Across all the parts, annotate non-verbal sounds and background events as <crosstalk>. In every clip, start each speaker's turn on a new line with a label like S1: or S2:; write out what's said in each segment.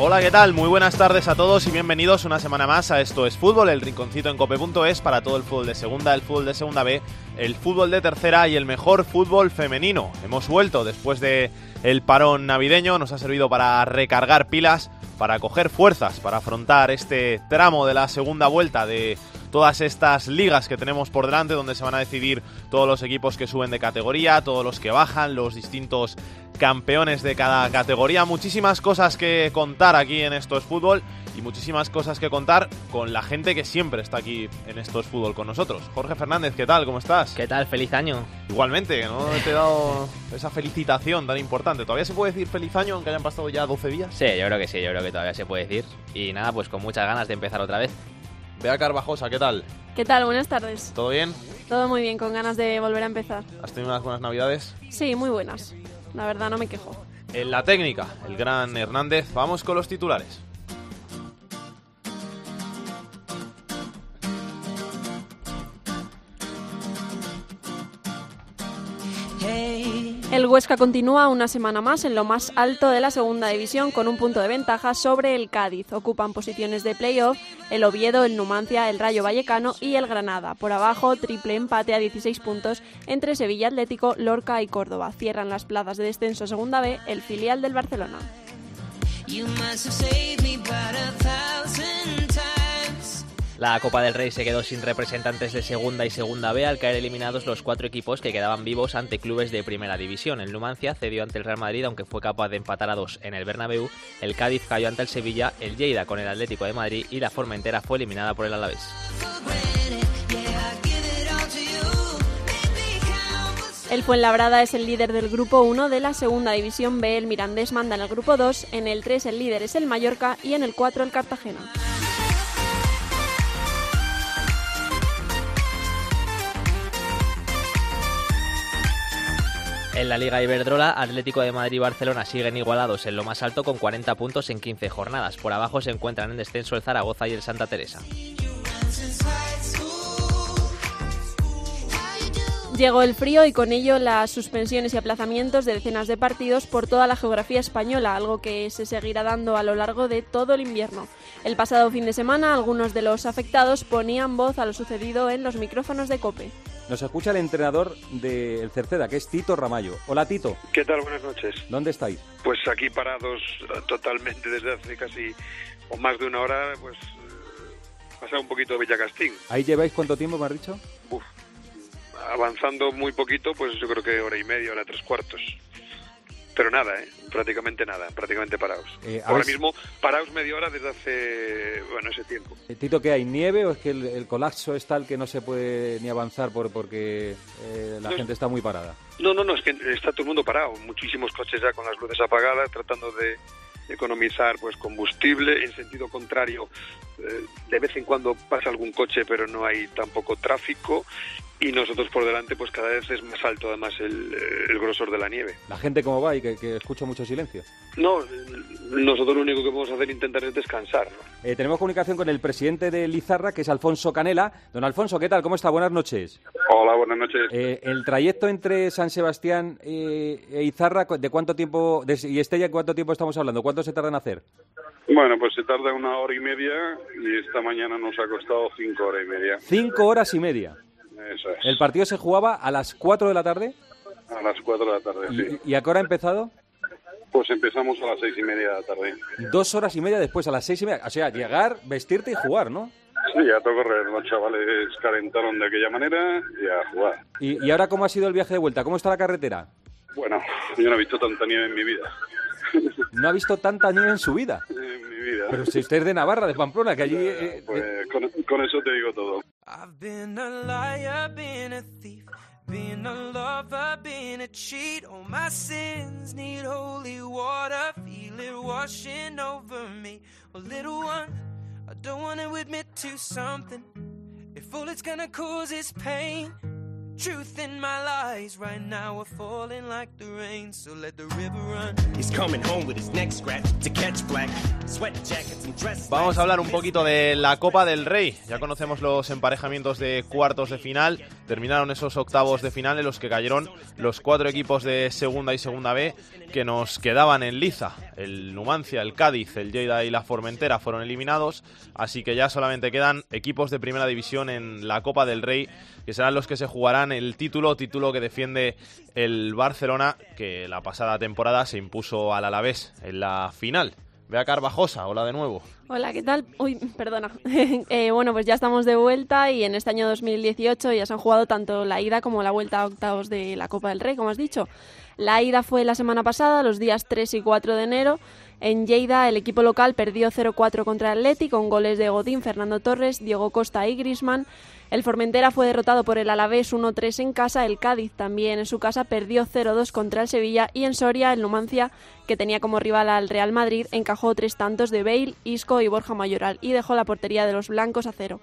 S1: Hola, ¿qué tal? Muy buenas tardes a todos y bienvenidos una semana más a Esto es Fútbol, el rinconcito en cope.es para todo el fútbol de segunda, el fútbol de segunda B, el fútbol de tercera y el mejor fútbol femenino. Hemos vuelto después de el parón navideño, nos ha servido para recargar pilas, para coger fuerzas, para afrontar este tramo de la segunda vuelta de todas estas ligas que tenemos por delante, donde se van a decidir todos los equipos que suben de categoría, todos los que bajan, los distintos campeones de cada categoría. Muchísimas cosas que contar aquí en Esto es Fútbol y muchísimas cosas que contar con la gente que siempre está aquí en Esto es Fútbol con nosotros. Jorge Fernández, ¿qué tal? ¿Cómo estás?
S2: ¿Qué tal? Feliz año.
S1: Igualmente, no te he dado esa felicitación tan importante. ¿Todavía se puede decir feliz año aunque hayan pasado ya 12 días?
S2: Sí, yo creo que sí, yo creo que todavía se puede decir. Y nada, pues con muchas ganas de empezar otra vez.
S1: Bea Carvajosa, ¿qué tal?
S3: ¿Qué tal? Buenas tardes.
S1: ¿Todo bien?
S3: Todo muy bien, con ganas de volver a empezar.
S1: ¿Has tenido unas buenas navidades?
S3: Sí, muy buenas. La verdad, no me quejo.
S1: En la técnica, el gran Hernández. Vamos con los titulares.
S3: El Huesca continúa una semana más en lo más alto de la segunda división con un punto de ventaja sobre el Cádiz. Ocupan posiciones de playoff el Oviedo, el Numancia, el Rayo Vallecano y el Granada. Por abajo, triple empate a 16 puntos entre Sevilla Atlético, Lorca y Córdoba. Cierran las plazas de descenso a segunda B el filial del Barcelona.
S2: La Copa del Rey se quedó sin representantes de segunda y segunda B al caer eliminados los cuatro equipos que quedaban vivos ante clubes de primera división. El Numancia cedió ante el Real Madrid aunque fue capaz de empatar a dos en el Bernabéu. El Cádiz cayó ante el Sevilla, el Lleida con el Atlético de Madrid y la Formentera fue eliminada por el Alavés.
S3: El Fuenlabrada es el líder del grupo 1 de la segunda división B. El Mirandés manda en el grupo 2. En el 3 el líder es el Mallorca y en el 4 el Cartagena.
S2: En la Liga Iberdrola, Atlético de Madrid y Barcelona siguen igualados en lo más alto con 40 puntos en 15 jornadas. Por abajo se encuentran en descenso el Zaragoza y el Santa Teresa.
S3: Llegó el frío y con ello las suspensiones y aplazamientos de decenas de partidos por toda la geografía española, algo que se seguirá dando a lo largo de todo el invierno. El pasado fin de semana, algunos de los afectados ponían voz a lo sucedido en los micrófonos de COPE.
S4: Nos escucha el entrenador del Cerceda, que es Tito Ramallo. Hola Tito,
S5: ¿Qué tal? Buenas noches.
S4: ¿dónde estáis?
S5: Pues aquí parados eh, totalmente desde hace casi o más de una hora, pues eh, pasado un poquito de Villacastín.
S4: ¿Ahí lleváis cuánto tiempo, me has dicho?
S5: Uf, avanzando muy poquito, pues yo creo que hora y media, hora tres cuartos. Pero nada, ¿eh? prácticamente nada, prácticamente parados.
S4: Eh,
S5: Ahora mismo parados media hora desde hace, bueno, ese tiempo.
S4: Eh, Tito, ¿qué hay? ¿Nieve o es que el, el colapso es tal que no se puede ni avanzar por, porque eh, la
S5: No.
S4: gente está muy parada?
S5: No, no, no, es que está todo el mundo parado. Muchísimos coches ya con las luces apagadas, tratando de economizar pues combustible. En sentido contrario, eh, de vez en cuando pasa algún coche, pero no hay tampoco tráfico. Y nosotros por delante, pues cada vez es más alto además el, eh, el grosor de la nieve.
S4: ¿La gente cómo va y que, que escucho mucho silencio?
S5: No, nosotros lo único que podemos hacer es intentar es descansar. ¿no?
S4: Eh, tenemos comunicación con el presidente de Lizarra, que es Alfonso Canela. Don Alfonso, ¿qué tal? ¿Cómo está? Buenas noches.
S5: Hola, buenas noches.
S4: Eh, el trayecto entre San Sebastián eh, e Izarra, ¿de cuánto tiempo, de- y Estella, cuánto tiempo estamos hablando? ¿Cuánto se tarda en hacer?
S6: Bueno, pues se tarda una hora y media y esta mañana nos ha costado cinco horas y media.
S4: Cinco horas y media.
S6: Eso es.
S4: El partido se jugaba a las 4 de la tarde.
S6: A las cuatro de la tarde, sí.
S4: ¿Y, y a qué hora ha empezado?
S6: Pues empezamos a las seis y media de la tarde.
S4: Dos horas y media después, a las seis y media. O sea, llegar, vestirte y jugar, ¿no?
S6: Sí, ya tocó correr. Los chavales calentaron de aquella manera y a jugar.
S4: ¿Y, y ahora cómo ha sido el viaje de vuelta? ¿Cómo está la carretera?
S6: Bueno, yo no he visto tanta nieve en mi vida.
S4: No ha visto tanta nieve en su vida.
S6: En mi vida.
S4: Pero si usted es de Navarra, de Pamplona, que allí... eh,
S6: Pues con, con eso te digo todo.
S7: I've been a liar, been a thief, been a lover, been a cheat. All my sins need holy water, feel it washing over me. Oh, little one, I don't wanna wanna admit to something. If all it's gonna cause is pain, truth in my lies right now are falling like the rain. So let the river run.
S8: He's coming home with his neck scratched to catch black. Sweat jackets and dress.
S1: Vamos a hablar un poquito de la Copa del Rey. Ya conocemos los emparejamientos de cuartos de final. Terminaron esos octavos de final en los que cayeron los cuatro equipos de segunda y segunda B que nos quedaban en liza. El Numancia, el Cádiz, el Lleida y la Formentera fueron eliminados, así que ya solamente quedan equipos de primera división en la Copa del Rey, que serán los que se jugarán el título, título que defiende el Barcelona, que la pasada temporada se impuso al Alavés en la final. Vea Carvajosa, hola de nuevo.
S3: Hola, ¿qué tal? Uy, perdona. <laughs> Eh, bueno, pues ya estamos de vuelta y en este año 2018 ya se han jugado tanto la ida como la vuelta a octavos de la Copa del Rey, como has dicho. La ida fue la semana pasada, los días 3 y 4 de enero. En Lleida, el equipo local perdió 0-4 contra el con goles de Godín, Fernando Torres, Diego Costa y Grisman. El Formentera fue derrotado por el Alavés 1-3 en casa. El Cádiz también en su casa perdió 0-2 contra el Sevilla. Y en Soria, el Numancia, que tenía como rival al Real Madrid, encajó tres tantos de Bale, Isco y Borja Mayoral y dejó la portería de los blancos a cero.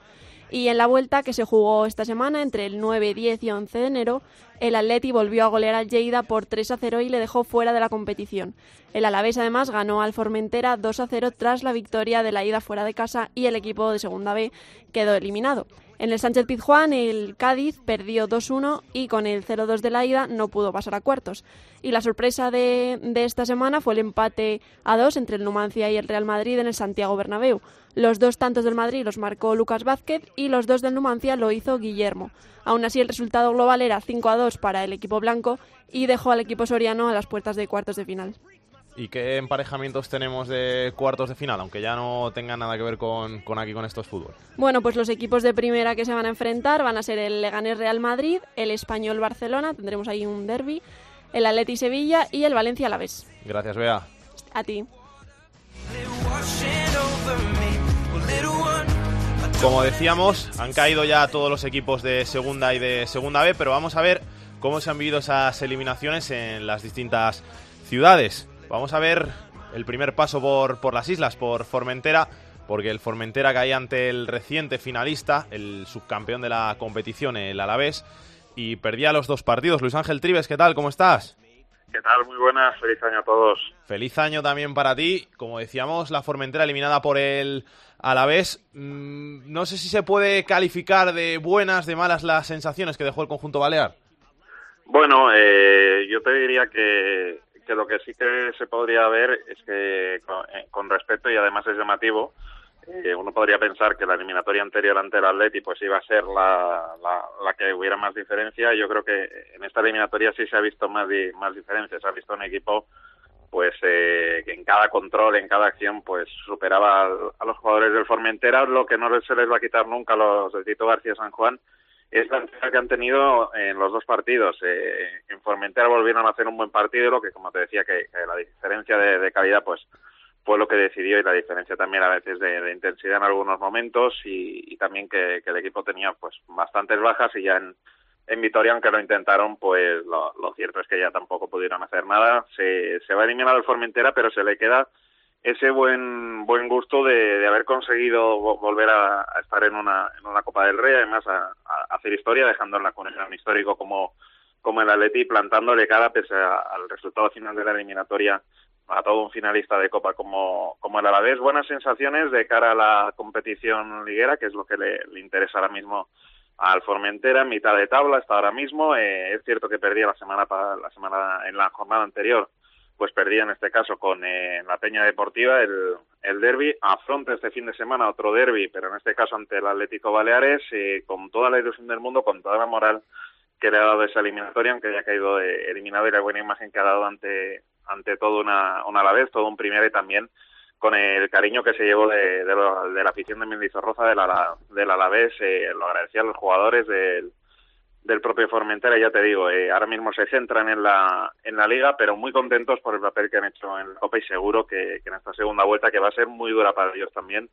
S3: Y en la vuelta que se jugó esta semana, entre el 9, 10 y 11 de enero, el Atleti volvió a golear al Lleida por 3 a 0 y le dejó fuera de la competición. El Alavés además ganó al Formentera 2 a 0 tras la victoria de la ida fuera de casa y el equipo de Segunda B quedó eliminado. En el Sánchez Pizjuán el Cádiz perdió 2-1 y con el 0-2 de la ida no pudo pasar a cuartos. Y la sorpresa de, esta semana fue el empate a 2 entre el Numancia y el Real Madrid en el Santiago Bernabéu. Los dos tantos del Madrid los marcó Lucas Vázquez y los dos del Numancia lo hizo Guillermo. Aún así el resultado global era 5 a 2 para el equipo blanco y dejó al equipo soriano a las puertas de cuartos de final.
S1: ¿Y qué emparejamientos tenemos de cuartos de final, aunque ya no tengan nada que ver con, con, aquí, con estos fútbol?
S3: Bueno, pues los equipos de primera que se van a enfrentar van a ser el Leganés Real Madrid, el Español Barcelona, tendremos ahí un derby, el Atleti Sevilla y el Valencia Alavés.
S1: Gracias, Bea.
S3: A ti.
S1: Como decíamos, han caído ya todos los equipos de segunda y de segunda B, pero vamos a ver cómo se han vivido esas eliminaciones en las distintas ciudades. Vamos a ver el primer paso por, por las islas, por Formentera, porque el Formentera caía ante el reciente finalista, el subcampeón de la competición, el Alavés, y perdía los dos partidos. Luis Ángel Tribes, ¿qué tal? ¿Cómo estás?
S6: ¿Qué tal? Muy buenas, feliz año a todos.
S1: Feliz año también para ti. Como decíamos, la Formentera eliminada por el Alavés. Mm, no sé si se puede calificar de buenas, de malas las sensaciones que dejó el conjunto balear.
S6: Bueno, eh, yo te diría que, que lo que sí que se podría ver es que con, eh, con respeto y además es llamativo, eh, uno podría pensar que la eliminatoria anterior ante el Atleti pues iba a ser la, la, la, que hubiera más diferencia. Yo creo que en esta eliminatoria sí se ha visto más, di, más diferencia. Se ha visto un equipo pues eh, que en cada control, en cada acción, pues superaba al, a los jugadores del Formentera, lo que no se les va a quitar nunca a los de Tito García San Juan es la que han tenido en los dos partidos. Eh, en Formentera volvieron a hacer un buen partido, lo que como te decía que, la diferencia de, calidad pues fue lo que decidió y la diferencia también a veces de, intensidad en algunos momentos y, también que, que, el equipo tenía pues bastantes bajas y ya en, en Vitoria, aunque lo intentaron, pues lo, cierto es que ya tampoco pudieron hacer nada. Se, se va a eliminar el Formentera, pero se le queda ese buen buen gusto de, de haber conseguido volver a, estar en una, en una Copa del Rey, además a, hacer historia, dejándola con un histórico como, como el Atleti, plantándole cara pese al resultado final de la eliminatoria a todo un finalista de Copa como, como el Alavés. Buenas sensaciones de cara a la competición liguera, que es lo que le, le interesa ahora mismo al Formentera, en mitad de tabla está ahora mismo. Eh, es cierto que perdía la semana, la semana en la jornada anterior pues perdía en este caso con eh, la Peña Deportiva el, el derby. Afronta este fin de semana otro derby, pero en este caso ante el Atlético Baleares, eh, con toda la ilusión del mundo, con toda la moral que le ha dado esa eliminatoria, aunque haya caído eh, eliminado y la buena imagen que ha dado ante, ante todo una, una a la vez, todo un primero y también con el cariño que se llevó de, de, lo, de la afición de Mendizorroza, del, del Alavés, eh, lo agradecía a los jugadores del del propio Formentera, ya te digo, eh, ahora mismo se centran en la, en la liga, pero muy contentos por el papel que han hecho en la Copa y seguro que, en esta segunda vuelta, que va a ser muy dura para ellos también,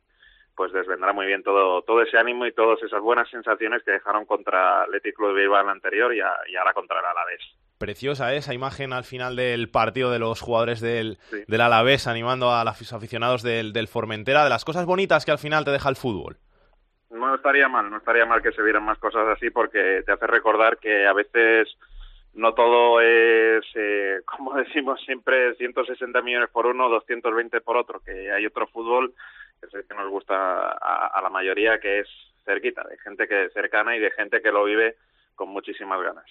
S6: pues desvendrá muy bien todo, todo ese ánimo y todas esas buenas sensaciones que dejaron contra Athletic Club de Bilbao en la anterior y, y ahora contra el Alavés.
S1: Preciosa esa imagen al final del partido de los jugadores del, del Alavés animando a los aficionados del, del Formentera, de las cosas bonitas que al final te deja el fútbol.
S6: No estaría mal, no estaría mal que se vieran más cosas así porque te hace recordar que a veces no todo es, eh, <laughs> como decimos siempre, 160 millones por uno, 220 por otro, que hay otro fútbol es el que nos gusta a, a la mayoría, que es cerquita, de gente que cercana y de gente que lo vive con muchísimas ganas.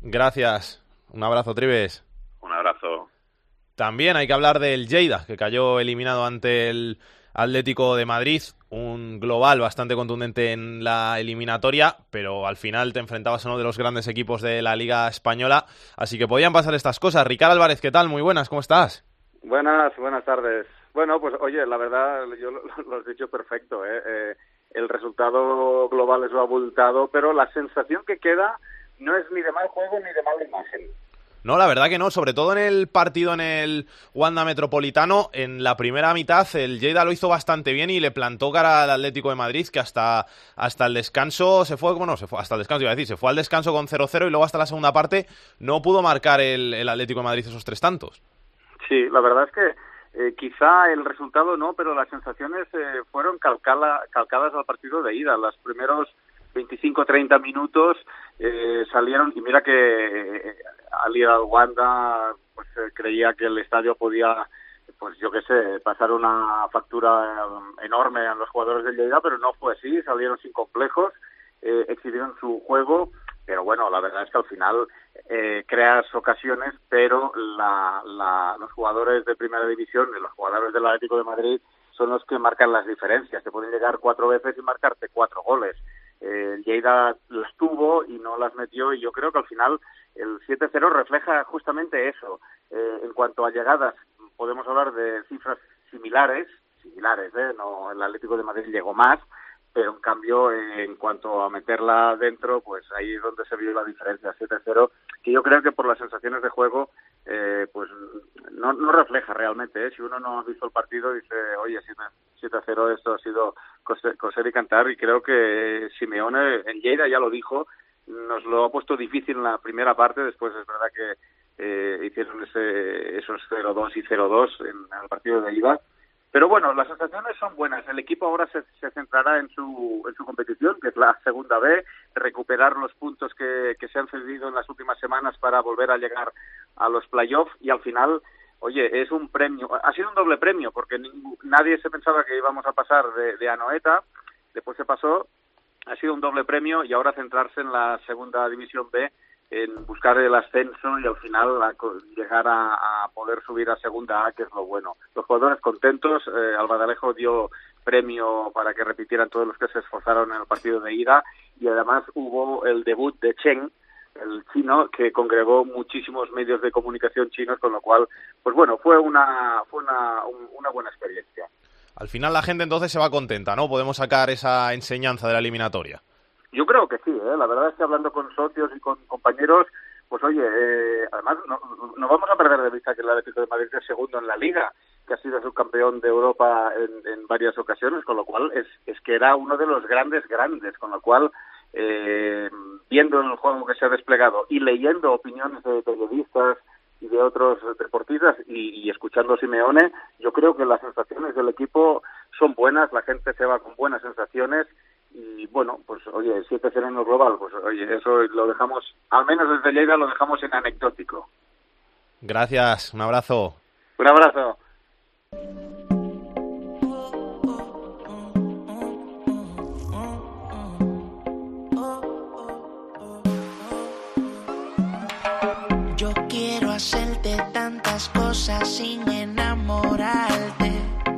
S1: Gracias. Un abrazo, Tribes.
S6: Un abrazo.
S1: También hay que hablar del Lleida, que cayó eliminado ante el Atlético de Madrid, un global bastante contundente en la eliminatoria, pero al final te enfrentabas a uno de los grandes equipos de la Liga Española, así que podían pasar estas cosas. Ricardo Álvarez, ¿qué tal? Muy buenas, ¿cómo estás?
S9: Buenas, buenas tardes. Bueno, pues oye, la verdad, yo lo, lo has dicho perfecto, ¿eh? Eh, el resultado global es lo abultado, pero la sensación que queda no es ni de mal juego ni de mala imagen.
S1: No, la verdad que no, sobre todo en el partido en el Wanda Metropolitano, en la primera mitad el Lleida lo hizo bastante bien y le plantó cara al Atlético de Madrid que hasta, hasta el descanso se fue, bueno, se fue hasta el descanso, iba a decir, se fue al descanso con 0-0 y luego hasta la segunda parte no pudo marcar el, el Atlético de Madrid esos tres tantos.
S9: Sí, la verdad es que eh, quizá el resultado no, pero las sensaciones eh, fueron calcala, calcadas al partido de ida. Los primeros 25-30 minutos eh, salieron y mira que eh, Ali Wanda pues eh, creía que el estadio podía pues yo qué sé, pasar una factura eh, enorme a los jugadores del Lleida, pero no fue así, salieron sin complejos, eh, exhibieron su juego, pero bueno, la verdad es que al final eh, creas ocasiones, pero la, los jugadores de primera división los jugadores del Atlético de Madrid son los que marcan las diferencias. Te pueden llegar cuatro veces y marcarte cuatro goles. Eh, Lleida las tuvo y no las metió y yo creo que al final el 7-0 refleja justamente eso. Eh, en cuanto a llegadas, podemos hablar de cifras similares, similares, ¿eh? no el Atlético de Madrid llegó más, pero en cambio eh, en cuanto a meterla dentro, pues ahí es donde se vio la diferencia, 7-0, que yo creo que por las sensaciones de juego, eh, pues no, no refleja realmente, ¿eh? si uno no ha visto el partido dice, oye, 7-0 esto ha sido coser, y cantar, y creo que Simeone en Lleida ya lo dijo, nos lo ha puesto difícil en la primera parte, después es verdad que eh, hicieron ese, esos 0-2 y 0-2 en, el partido de ida, pero bueno, las sensaciones son buenas. El equipo ahora se, se centrará en su, en su competición, que es la segunda B, recuperar los puntos que, se han cedido en las últimas semanas para volver a llegar a los playoffs y al final, oye, es un premio, ha sido un doble premio porque nadie se pensaba que íbamos a pasar de, de Anoeta, después se pasó, ha sido un doble premio y ahora centrarse en la segunda división B en buscar el ascenso y al final a, llegar a, poder subir a segunda A, que es lo bueno. Los jugadores contentos, eh, Albadalejo dio premio para que repitieran todos los que se esforzaron en el partido de ida y además hubo el debut de Cheng, el chino, que congregó muchísimos medios de comunicación chinos, con lo cual, pues bueno, fue una, fue una, un, una buena experiencia.
S1: Al final la gente entonces se va contenta, ¿no? Podemos sacar esa enseñanza de la eliminatoria.
S9: Yo creo que sí, ¿eh? la verdad es que hablando con socios y con compañeros, pues oye, eh, además no, no, vamos a perder de vista que el Atlético de Madrid es segundo en la liga, que ha sido subcampeón de Europa en, en varias ocasiones, con lo cual es, es que era uno de los grandes grandes, con lo cual eh, viendo el juego que se ha desplegado y leyendo opiniones de periodistas y de otros deportistas y, y escuchando a Simeone, yo creo que las sensaciones del equipo son buenas, la gente se va con buenas sensaciones y bueno, pues oye, 7-0 en el global, pues oye, eso lo dejamos, al menos desde Lleida lo dejamos en anecdótico.
S1: Gracias, un abrazo.
S9: Un abrazo.
S10: Yo quiero hacerte tantas cosas sin enamorarte.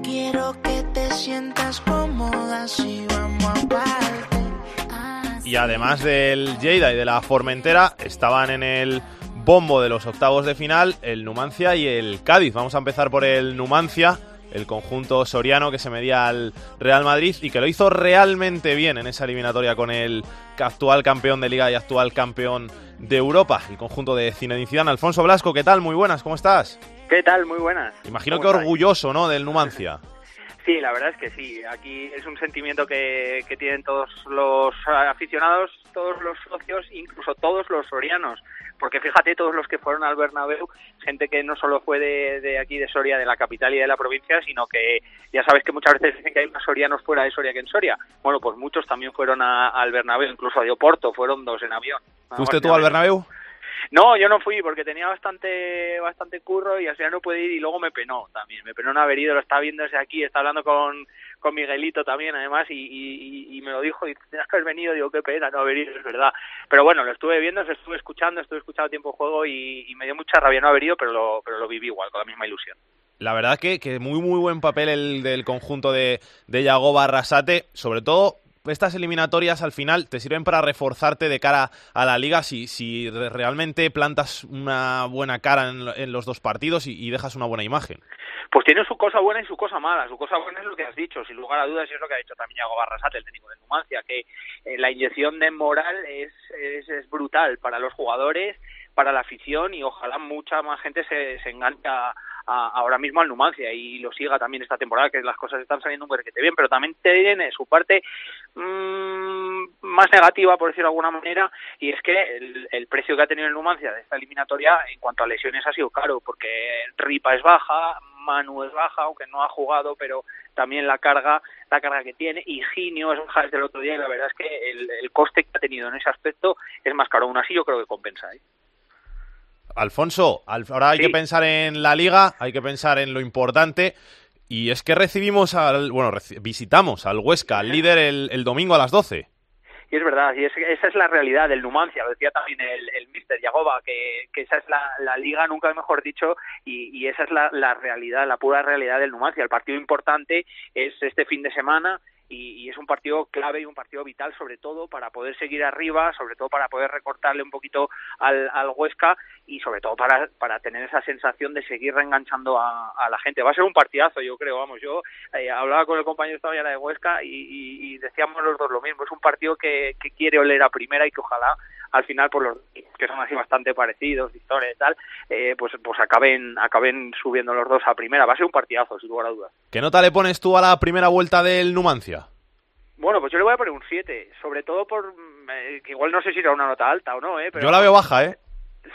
S10: Quiero que te sientas cómoda si.
S1: Y además del Lleida y de la Formentera, estaban en el bombo de los octavos de final el Numancia y el Cádiz. Vamos a empezar por el Numancia, el conjunto soriano que se medía al Real Madrid y que lo hizo realmente bien en esa eliminatoria con el actual campeón de Liga y actual campeón de Europa, el conjunto de Zinedine Zidane. Alfonso Blasco, ¿qué tal? Muy buenas, ¿cómo estás?
S11: ¿Qué tal? Muy buenas.
S1: Imagino que orgulloso, ¿no?, del Numancia.
S11: Sí, la verdad es que sí. Aquí es un sentimiento que, que tienen todos los aficionados, todos los socios, incluso todos los sorianos. Porque fíjate, todos los que fueron al Bernabéu, gente que no solo fue de, de aquí, de Soria, de la capital y de la provincia, sino que ya sabes que muchas veces dicen que hay más sorianos fuera de Soria que en Soria. Bueno, pues muchos también fueron a- al Bernabéu, incluso a Oporto, fueron dos en avión.
S1: ¿Fuiste tú al Bernabéu?
S11: No, yo no fui porque tenía bastante bastante curro y al final no pude ir y luego me penó también. Me penó no haber ido, lo estaba viendo desde aquí, está hablando con, con Miguelito también además y, y, me lo dijo y <laughs> tenías que haber venido, digo qué pena no haber ido, es verdad. Pero bueno, lo estuve viendo, lo estuve escuchando, estuve escuchando tiempo de juego y, y me dio mucha rabia no haber ido, pero lo, pero lo viví igual, con la misma ilusión.
S1: La verdad que, que muy muy buen papel el del conjunto de, de Yago Barrasate, sobre todo estas eliminatorias al final te sirven para reforzarte de cara a la liga si, si re- realmente plantas una buena cara en, en los dos partidos y, dejas una buena imagen.
S11: Pues tiene su cosa buena y su cosa mala. Su cosa buena es lo que has dicho, sin lugar a dudas, y es lo que ha dicho también Iago Barrasate, el técnico de Numancia, que eh, la inyección de moral es, es, brutal para los jugadores, para la afición, y ojalá mucha más gente se, se enganche a- ahora mismo al Numancia y lo siga también esta temporada, que las cosas están saliendo un bien, pero también tiene su parte mm, más negativa, por decirlo de alguna manera, y es que el, el precio que ha tenido el Numancia de esta eliminatoria en cuanto a lesiones ha sido caro, porque Ripa es baja, Manu es baja, aunque no ha jugado, pero también la carga, la carga que tiene, y Ginio es baja desde el otro día, y la verdad es que el, el coste que ha tenido en ese aspecto es más caro. Aún así yo creo que compensa. ¿eh?
S1: Alfonso, al- ahora hay
S11: Sí.
S1: que pensar en la liga, hay que pensar en lo importante. Y es que recibimos al. Bueno, reci- visitamos al Huesca, al líder, el, el domingo a las 12.
S11: Y es verdad, y es- esa es la realidad del Numancia, lo decía también el, el mister Yagoba, que, que esa es la, la liga, nunca mejor dicho, y, y esa es la, la realidad, la pura realidad del Numancia. El partido importante es este fin de semana y, es un partido clave y un partido vital, sobre todo para poder seguir arriba, sobre todo para poder recortarle un poquito al, al Huesca y sobre todo para, para tener esa sensación de seguir reenganchando a, la gente. Va a ser un partidazo, yo creo, vamos, yo eh, hablaba con el compañero esta mañana de Huesca y, y- decíamos los dos lo mismo, es un partido que, que quiere oler a primera y que ojalá al final por los que son así bastante parecidos, historia y tal, eh, pues pues acaben acaben subiendo los dos a primera. Va a ser un partidazo, sin lugar a dudas.
S1: ¿Qué nota le pones tú a la primera vuelta del Numancia?
S11: Bueno, pues yo le voy a poner un 7, sobre todo por mm, eh, que igual no sé si era una nota alta o no, eh, pero
S1: Yo la veo baja, ¿eh?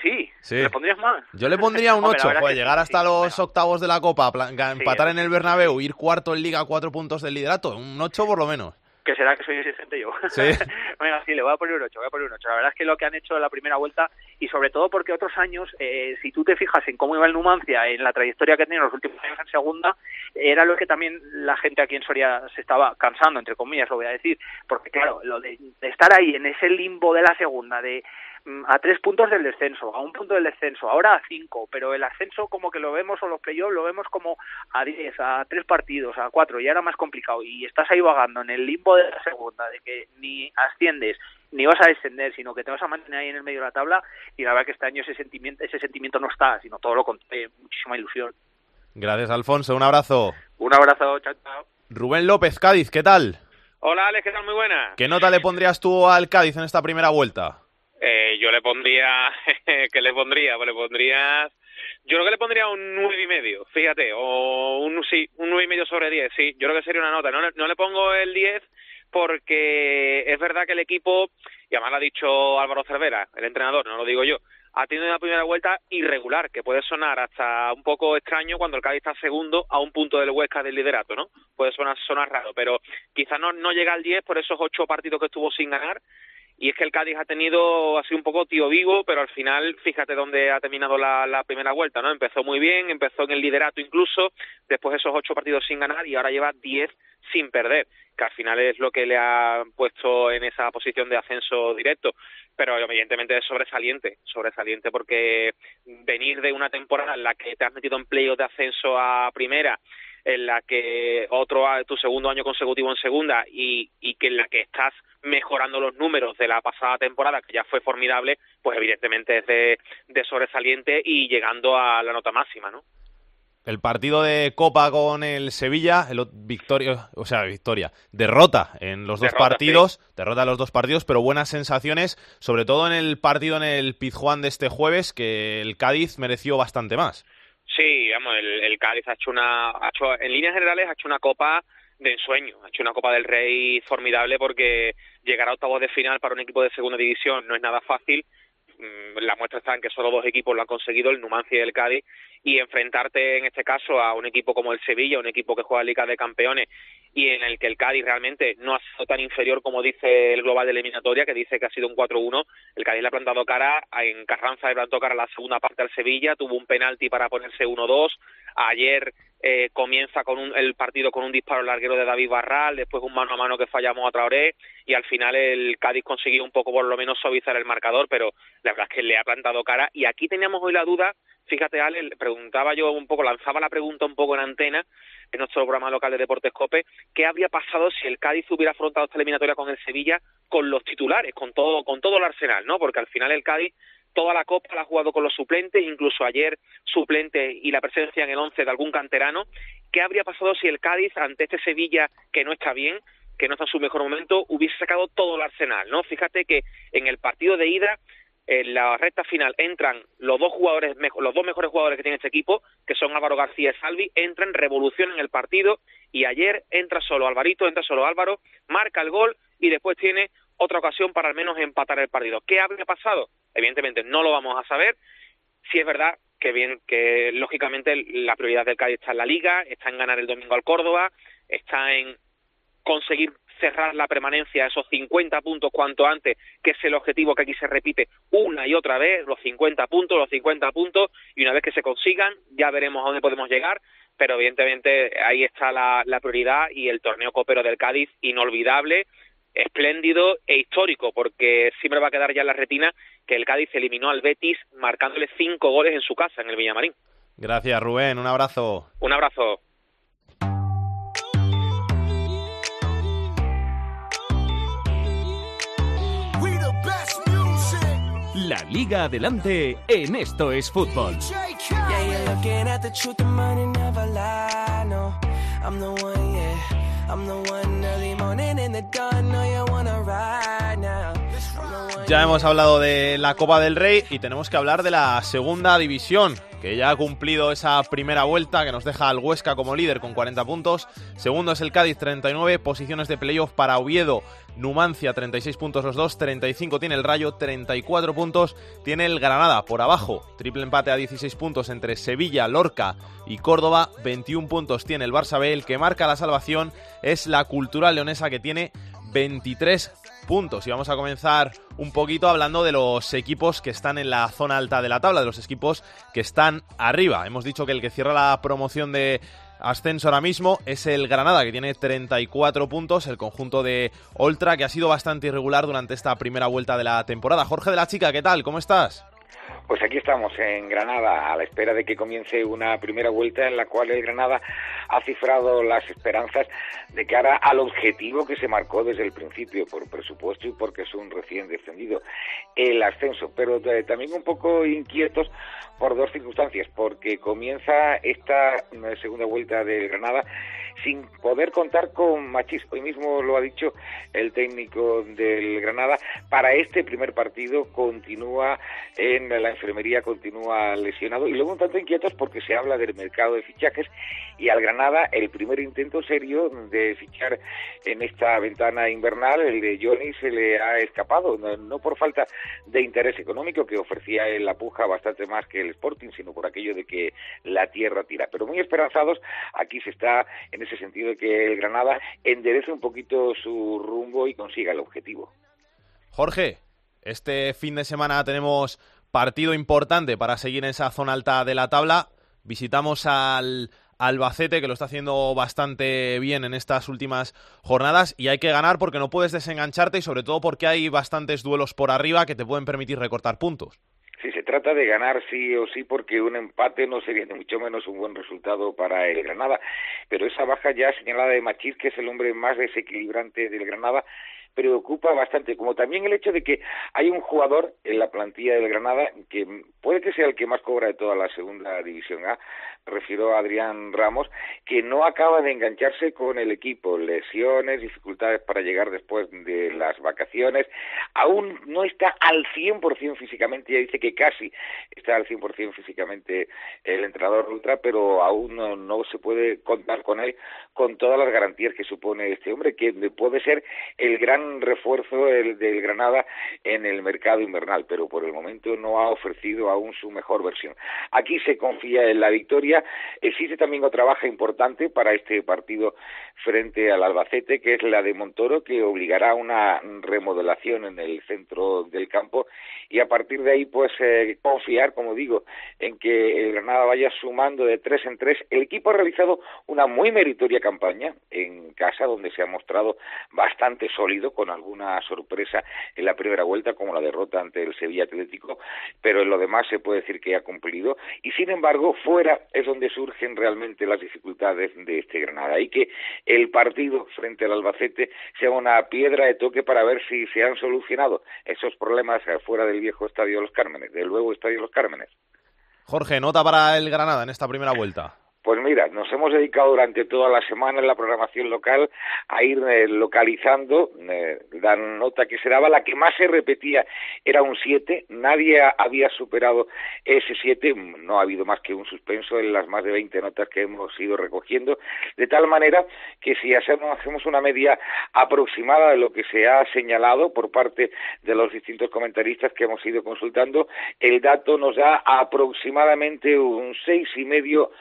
S11: Sí,
S1: Sí.
S11: ¿le pondrías más?
S1: Yo le pondría un <laughs>
S11: Hombre, la
S1: 8,
S11: verdad
S1: joder,
S11: que
S1: llegar
S11: sí,
S1: hasta los octavos de la Copa, empatar
S11: sí.
S1: en el Bernabéu, ir cuarto en Liga, cuatro puntos del liderato, un 8 por lo menos.
S11: Que será que soy exigente yo.
S1: Sí. <laughs>
S11: Venga, sí, le voy a poner un 8, voy a poner un 8. La verdad es que lo que han hecho en la primera vuelta, y sobre todo porque otros años, eh, si tú te fijas en cómo iba el Numancia, en la trayectoria que ha tenido en los últimos años en segunda, era lo que también la gente aquí en Soria se estaba cansando, entre comillas, lo voy a decir, porque claro, lo de, de estar ahí en ese limbo de la segunda, de a tres puntos del descenso, a un punto del descenso, ahora a cinco, pero el ascenso como que lo vemos o los playoffs lo vemos como a diez, a tres partidos, a cuatro, y ahora más complicado, y estás ahí vagando en el limbo de la segunda, de que ni asciendes, ni vas a descender, sino que te vas a mantener ahí en el medio de la tabla, y la verdad que este año ese sentimiento, ese sentimiento no está, sino todo lo contrario, muchísima ilusión.
S1: Gracias, Alfonso, un abrazo.
S11: Un abrazo, chao, chao.
S1: Rubén López, Cádiz, ¿qué tal?
S12: Hola Alex, ¿qué tal? Muy buena.
S1: ¿Qué nota le pondrías tú al Cádiz en esta primera vuelta?
S12: Eh, yo le pondría, <laughs> ¿qué le pondría? Pues le pondría, yo creo que le pondría un nueve y medio, fíjate, o un sí, un nueve y medio sobre diez, sí, yo creo que sería una nota. No, le- no le pongo el 10 porque es verdad que el equipo, y además lo ha dicho Álvaro Cervera, el entrenador, no lo digo yo, ha tenido una primera vuelta irregular, que puede sonar hasta un poco extraño cuando el Cádiz está segundo a un punto del Huesca del liderato, ¿no? Puede sonar, sonar raro, pero quizás no, no llega al 10 por esos ocho partidos que estuvo sin ganar, y es que el Cádiz ha tenido así un poco tío vivo, pero al final fíjate dónde ha terminado la, la primera vuelta, ¿no? Empezó muy bien, empezó en el liderato incluso, después esos ocho partidos sin ganar y ahora lleva diez sin perder, que al final es lo que le ha puesto en esa posición de ascenso directo, pero evidentemente es sobresaliente, sobresaliente porque venir de una temporada en la que te has metido en playoff de ascenso a primera, en la que otro a- tu segundo año consecutivo en segunda y, y que en la que estás mejorando los números de la pasada temporada que ya fue formidable pues evidentemente es de, de sobresaliente y llegando a la nota máxima no
S1: El partido de Copa con el Sevilla, el victoria, o sea, victoria, derrota en los dos partidos, derrota en los dos partidos, pero buenas sensaciones, sobre todo en el partido en el Pizjuán de este jueves, que el Cádiz mereció bastante más.
S12: Sí, vamos, el, el Cádiz ha hecho una, ha hecho, en líneas generales ha hecho una copa de ensueño, ha hecho una Copa del Rey formidable porque llegar a octavos de final para un equipo de segunda división no es nada fácil. Mm, La muestra está en que solo dos equipos lo han conseguido, el Numancia y el Cádiz, y enfrentarte en este caso a un equipo como el Sevilla, un equipo que juega Liga de Campeones y en el que el Cádiz realmente no ha sido tan inferior como dice el global de eliminatoria, que dice que ha sido un 4-1. El Cádiz le ha plantado cara, en Carranza le plantó cara la segunda parte al Sevilla, tuvo un penalti para ponerse 1-2. Ayer eh, comienza con un, el partido con un disparo larguero de David Barral, después un mano a mano que fallamos a Traoré y al final el Cádiz consiguió un poco por lo menos suavizar el marcador, pero la verdad es que le ha plantado cara. Y aquí teníamos hoy la duda, fíjate Ale, le preguntaba yo un poco, lanzaba la pregunta un poco en antena en nuestro programa local de Deportes Cope, ¿qué habría pasado si el Cádiz hubiera afrontado esta eliminatoria con el Sevilla con los titulares, con todo, con todo el arsenal, ¿no? Porque al final el Cádiz toda la Copa la ha jugado con los suplentes, incluso ayer suplente y la presencia en el once de algún canterano. ¿Qué habría pasado si el Cádiz, ante este Sevilla que no está bien, que no está en su mejor momento, hubiese sacado todo el arsenal? ¿no? Fíjate que en el partido de ida, en la recta final, entran los dos jugadores, los dos mejores jugadores que tiene este equipo, que son Álvaro García y Salvi, entran, revolucionan el partido y ayer entra solo Alvarito, entra solo Álvaro, marca el gol y después tiene otra ocasión para al menos empatar el partido. ¿Qué habría pasado? Evidentemente no lo vamos a saber. Si es verdad que bien, que lógicamente la prioridad del Cádiz está en la Liga, está en ganar el domingo al Córdoba, está en conseguir cerrar la permanencia, esos 50 puntos cuanto antes, que es el objetivo que aquí se repite una y otra vez, los 50 puntos, los 50 puntos, y una vez que se consigan, ya veremos a dónde podemos llegar, pero evidentemente ahí está la, la prioridad y el torneo copero del Cádiz, inolvidable, espléndido e histórico, porque siempre va a quedar ya en la retina que el Cádiz eliminó al Betis marcándole cinco goles en su casa, en el Villamarín.
S1: Gracias, Rubén. Un abrazo.
S12: Un abrazo.
S13: La Liga Adelante en Esto es Fútbol.
S1: Ya hemos hablado de la Copa del Rey y tenemos que hablar de la segunda división, que ya ha cumplido esa primera vuelta que nos deja al Huesca como líder con 40 puntos. Segundo es el Cádiz, 39 posiciones de playoff para Oviedo. Numancia, 36 puntos los dos, 35 tiene el Rayo, 34 puntos tiene el Granada por abajo. Triple empate a 16 puntos entre Sevilla, Lorca y Córdoba, 21 puntos tiene el Barça B. El que marca la salvación es la Cultural Leonesa que tiene 23 puntos. Y vamos a comenzar un poquito hablando de los equipos que están en la zona alta de la tabla, de los equipos que están arriba. Hemos dicho que el que cierra la promoción de ascenso ahora mismo es el Granada, que tiene 34 puntos, el conjunto de Oltra, que ha sido bastante irregular durante esta primera vuelta de la temporada. Jorge de la Chica, ¿qué tal? ¿Cómo estás?
S14: Pues aquí estamos en Granada a la espera de que comience una primera vuelta en la cual el Granada ha cifrado las esperanzas de cara al objetivo que se marcó desde el principio por presupuesto y porque es un recién descendido el ascenso, pero eh, también un poco inquietos por dos circunstancias, porque comienza esta eh, segunda vuelta del Granada sin poder contar con Machís. Hoy mismo lo ha dicho el técnico del Granada. Para este primer partido continúa en la enfermería, continúa lesionado. Y luego un tanto inquietos porque se habla del mercado de fichajes y al Granada el primer intento serio de fichar en esta ventana invernal, el de Johnny, se le ha escapado. No, no por falta de interés económico que ofrecía en la puja bastante más que el Sporting, sino por aquello de que la tierra tira. Pero muy esperanzados, aquí se está en ese sentido de que el Granada enderece un poquito su rumbo y consiga el objetivo.
S1: Jorge, este fin de semana tenemos partido importante para seguir en esa zona alta de la tabla. Visitamos al Albacete, que lo está haciendo bastante bien en estas últimas jornadas, y hay que ganar porque no puedes desengancharte y sobre todo porque hay bastantes duelos por arriba que te pueden permitir recortar puntos.
S14: Sí, se trata de ganar sí o sí porque un empate no sería ni mucho menos un buen resultado para el Granada, pero esa baja ya señalada de Machís, que es el hombre más desequilibrante del Granada, preocupa bastante, como también el hecho de que hay un jugador en la plantilla del Granada que puede que sea el que más cobra de toda la segunda división A, refiero a Adrián Ramos, que no acaba de engancharse con el equipo, lesiones, dificultades para llegar después de las vacaciones, aún no está al 100% físicamente, ya dice que casi está al 100% físicamente el entrenador ultra, pero aún no, se puede contar con él con todas las garantías que supone este hombre, que puede ser el gran refuerzo del, del Granada en el mercado invernal, pero por el momento no ha ofrecido aún su mejor versión. Aquí se confía en la victoria. Existe también otra baja importante para este partido frente al Albacete, que es la de Montoro, que obligará a una remodelación en el centro del campo y a partir de ahí, pues eh, confiar, como digo, en que el Granada vaya sumando de tres en tres. El equipo ha realizado una muy meritoria campaña en casa, donde se ha mostrado bastante sólido, con alguna sorpresa en la primera vuelta, como la derrota ante el Sevilla Atlético, pero en lo demás se puede decir que ha cumplido. Y sin embargo, fuera donde surgen realmente las dificultades de este Granada. Y que el partido frente al Albacete sea una piedra de toque para ver si se han solucionado esos problemas fuera del viejo Estadio de los Cármenes, del nuevo Estadio de los Cármenes.
S1: Jorge, nota para el Granada en esta primera vuelta.
S14: Pues mira, nos hemos dedicado durante toda la semana en la programación local a ir eh, localizando eh, la nota que se daba, la que más se repetía era un 7, nadie había superado ese 7, no ha habido más que un suspenso en las más de 20 notas que hemos ido recogiendo, de tal manera que si hacemos, hacemos una media aproximada de lo que se ha señalado por parte de los distintos comentaristas que hemos ido consultando, el dato nos da aproximadamente un seis y medio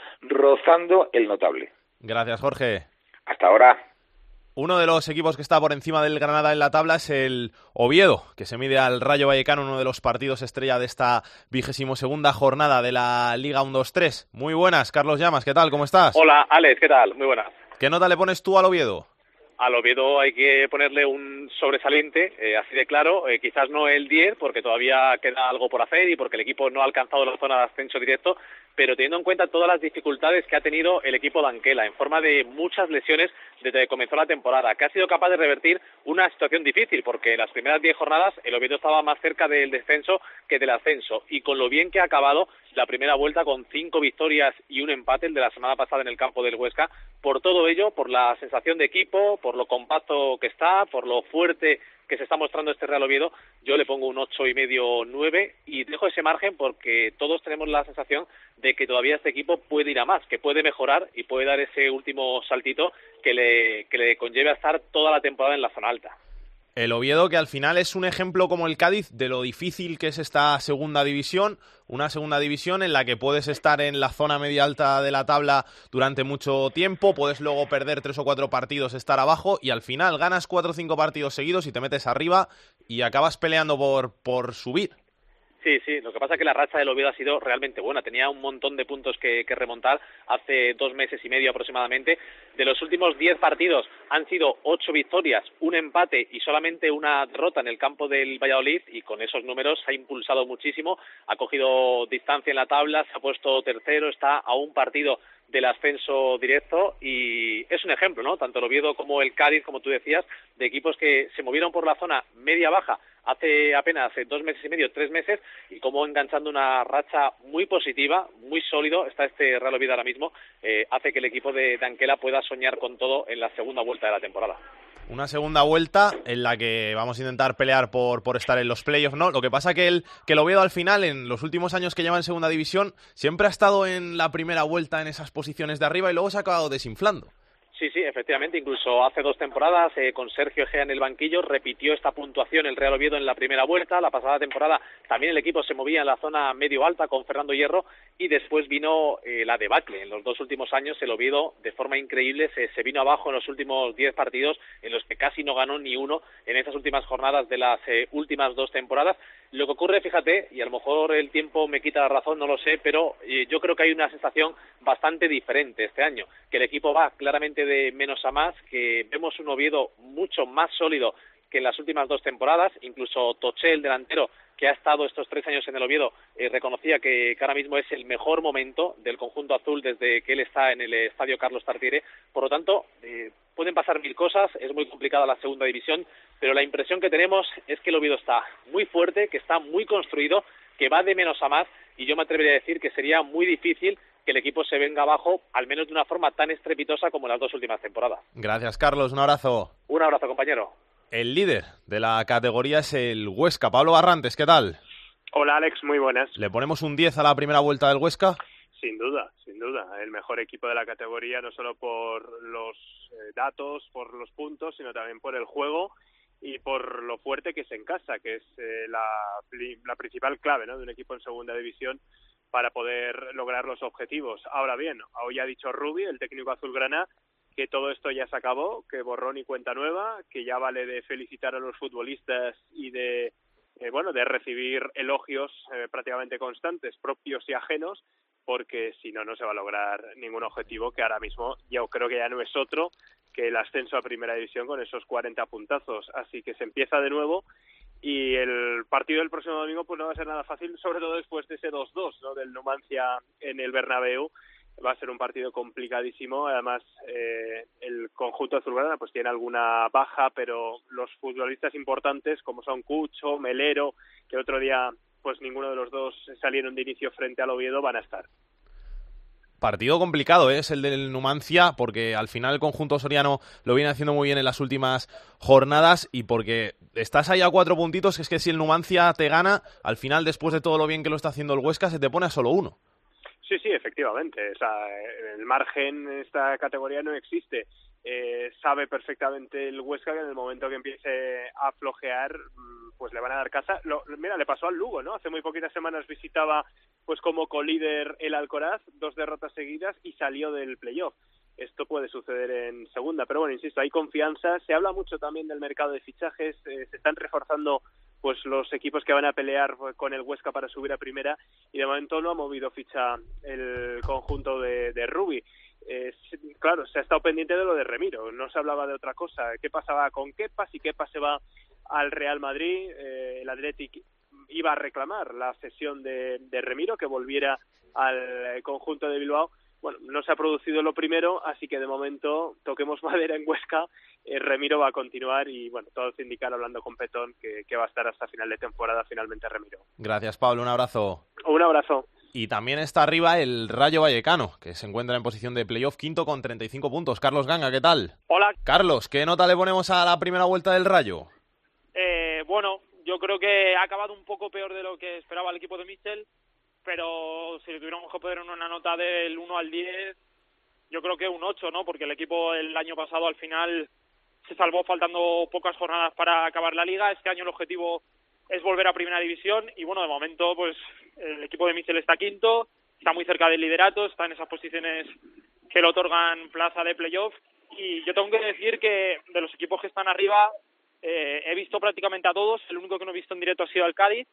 S14: rozando el notable.
S1: Gracias, Jorge.
S14: Hasta ahora.
S1: Uno de los equipos que está por encima del Granada en la tabla es el Oviedo, que se mide al Rayo Vallecano, uno de los partidos estrella de esta vigésimo segunda jornada de la Liga 1-2-3. Muy buenas, Carlos Llamas, ¿qué tal? ¿Cómo estás?
S12: Hola, Alex, ¿qué tal? Muy buenas.
S1: ¿Qué nota le pones tú al Oviedo?
S12: Al Oviedo hay que ponerle un sobresaliente, eh, así de claro, eh, quizás no el 10, porque todavía queda algo por hacer y porque el equipo no ha alcanzado la zona de ascenso directo, pero teniendo en cuenta todas las dificultades que ha tenido el equipo de Anquela en forma de muchas lesiones desde que comenzó la temporada, que ha sido capaz de revertir una situación difícil, porque en las primeras diez jornadas el Oviedo estaba más cerca del descenso que del ascenso, y con lo bien que ha acabado la primera vuelta con cinco victorias y un empate, el de la semana pasada en el campo del Huesca, por todo ello, por la sensación de equipo, por lo compacto que está, por lo fuerte que se está mostrando este Real Oviedo, yo le pongo un ocho y medio, nueve y dejo ese margen porque todos tenemos la sensación de que todavía este equipo puede ir a más, que puede mejorar y puede dar ese último saltito que le, que le conlleve a estar toda la temporada en la zona alta.
S1: El Oviedo, que al final es un ejemplo como el Cádiz de lo difícil que es esta segunda división, una segunda división en la que puedes estar en la zona media alta de la tabla durante mucho tiempo, puedes luego perder tres o cuatro partidos, estar abajo y al final ganas cuatro o cinco partidos seguidos y te metes arriba y acabas peleando por, por subir.
S12: Sí, sí, lo que pasa es que la racha del Oviedo ha sido realmente buena. Tenía un montón de puntos que, remontar hace dos meses y medio aproximadamente. De los últimos diez partidos han sido ocho victorias, un empate y solamente una derrota en el campo del Valladolid y con esos números ha impulsado muchísimo, ha cogido distancia en la tabla, se ha puesto tercero, está a un partido del ascenso directo y es un ejemplo, ¿no? Tanto el Oviedo como el Cádiz, como tú decías, de equipos que se movieron por la zona media-baja hace apenas dos meses y medio, tres meses, y como enganchando una racha muy positiva, muy sólido, está este Real Oviedo ahora mismo, eh, hace que el equipo de, Anquela pueda soñar con todo en la segunda vuelta de la temporada.
S1: Una segunda vuelta en la que vamos a intentar pelear por, por estar en los playoffs, ¿no? Lo que pasa que el, que el Oviedo al final, en los últimos años que lleva en segunda división, siempre ha estado en la primera vuelta en esas posiciones de arriba y luego se ha acabado desinflando.
S12: Sí, sí, efectivamente. Incluso hace dos temporadas, eh, con Sergio Egea en el banquillo, repitió esta puntuación el Real Oviedo en la primera vuelta. La pasada temporada también el equipo se movía en la zona medio alta con Fernando Hierro y después vino eh, la debacle. En los dos últimos años el Oviedo, de forma increíble, se, se vino abajo en los últimos diez partidos en los que casi no ganó ni uno en esas últimas jornadas de las eh, últimas dos temporadas. Lo que ocurre, fíjate, y a lo mejor el tiempo me quita la razón, no lo sé, pero eh, yo creo que hay una sensación bastante diferente este año, que el equipo va claramente de menos a más, que vemos un Oviedo mucho más sólido que en las últimas dos temporadas, incluso Toché, el delantero, que ha estado estos tres años en el Oviedo, eh, reconocía que, ahora mismo es el mejor momento del conjunto azul desde que él está en el estadio Carlos Tartiere. Por lo tanto, eh, pueden pasar mil cosas, es muy complicada la segunda división, pero la impresión que tenemos es que el Oviedo está muy fuerte, que está muy construido, que va de menos a más, y yo me atrevería a decir que sería muy difícil
S15: que el equipo se venga abajo, al menos de una forma tan estrepitosa como las dos últimas temporadas.
S1: Gracias, Carlos. Un abrazo.
S15: Un abrazo, compañero.
S1: El líder de la categoría es el Huesca. Pablo Barrantes, ¿qué tal?
S16: Hola, Alex. Muy buenas.
S1: ¿Le ponemos un 10 a la primera vuelta del Huesca?
S16: Sin duda, sin duda. El mejor equipo de la categoría, no solo por los eh, datos, por los puntos, sino también por el juego y por lo fuerte que es en casa, que es eh, la, la principal clave ¿no? de un equipo en segunda división para poder lograr los objetivos. Ahora bien, hoy ha dicho Rubi, el técnico azulgrana, que todo esto ya se acabó, que borrón y cuenta nueva, que ya vale de felicitar a los futbolistas y de eh, bueno de recibir elogios eh, prácticamente constantes, propios y ajenos, porque si no no se va a lograr ningún objetivo que ahora mismo yo creo que ya no es otro que el ascenso a primera división con esos 40 puntazos. Así que se empieza de nuevo y el partido del próximo domingo pues no va a ser nada fácil, sobre todo después de ese 2-2 ¿no? del Numancia en el Bernabéu. Va a ser un partido complicadísimo. Además, eh, el conjunto azulgrana pues tiene alguna baja, pero los futbolistas importantes como son Cucho, Melero, que otro día pues ninguno de los dos salieron de inicio frente al Oviedo, van a estar.
S1: Partido complicado ¿eh? es el del Numancia, porque al final el conjunto soriano lo viene haciendo muy bien en las últimas jornadas y porque estás ahí a cuatro puntitos, es que si el Numancia te gana, al final, después de todo lo bien que lo está haciendo el Huesca, se te pone a solo uno.
S16: Sí, sí, efectivamente. O sea, el margen en esta categoría no existe. Eh, sabe perfectamente el Huesca que en el momento que empiece a flojear, mm, pues le van a dar casa. Lo, mira, le pasó al Lugo, ¿no? Hace muy poquitas semanas visitaba, pues como colíder el Alcoraz, dos derrotas seguidas y salió del playoff. Esto puede suceder en segunda, pero bueno, insisto, hay confianza. Se habla mucho también del mercado de fichajes, eh, se están reforzando pues los equipos que van a pelear con el Huesca para subir a primera y de momento no ha movido ficha el conjunto de, de Rubi. Eh, claro, se ha estado pendiente de lo de Remiro, no se hablaba de otra cosa. ¿Qué pasaba con Kepa? Si Kepa se va al Real Madrid, eh, el Athletic iba a reclamar la cesión de, de Remiro, que volviera al conjunto de Bilbao bueno, no se ha producido lo primero, así que de momento toquemos <laughs> madera en Huesca, eh, Remiro va a continuar y bueno, todo es indicar hablando con Petón que, que va a estar hasta final de temporada finalmente Remiro.
S1: Gracias Pablo, un abrazo.
S16: Un abrazo.
S1: Y también está arriba el Rayo Vallecano, que se encuentra en posición de playoff quinto con 35 puntos. Carlos Ganga, ¿qué tal?
S17: Hola.
S1: Carlos, ¿qué nota le ponemos a la primera vuelta del Rayo?
S17: Eh, bueno, yo creo que ha acabado un poco peor de lo que esperaba el equipo de Michel pero si le tuviéramos que poner una nota del 1 al 10, yo creo que un 8, ¿no? Porque el equipo el año pasado al final se salvó faltando pocas jornadas para acabar la liga. Este año el objetivo es volver a primera división y bueno, de momento pues el equipo de Michel está quinto, está muy cerca del liderato, está en esas posiciones que le otorgan plaza de playoff y yo tengo que decir que de los equipos que están arriba eh, he visto prácticamente a todos, el único que no he visto en directo ha sido el Cádiz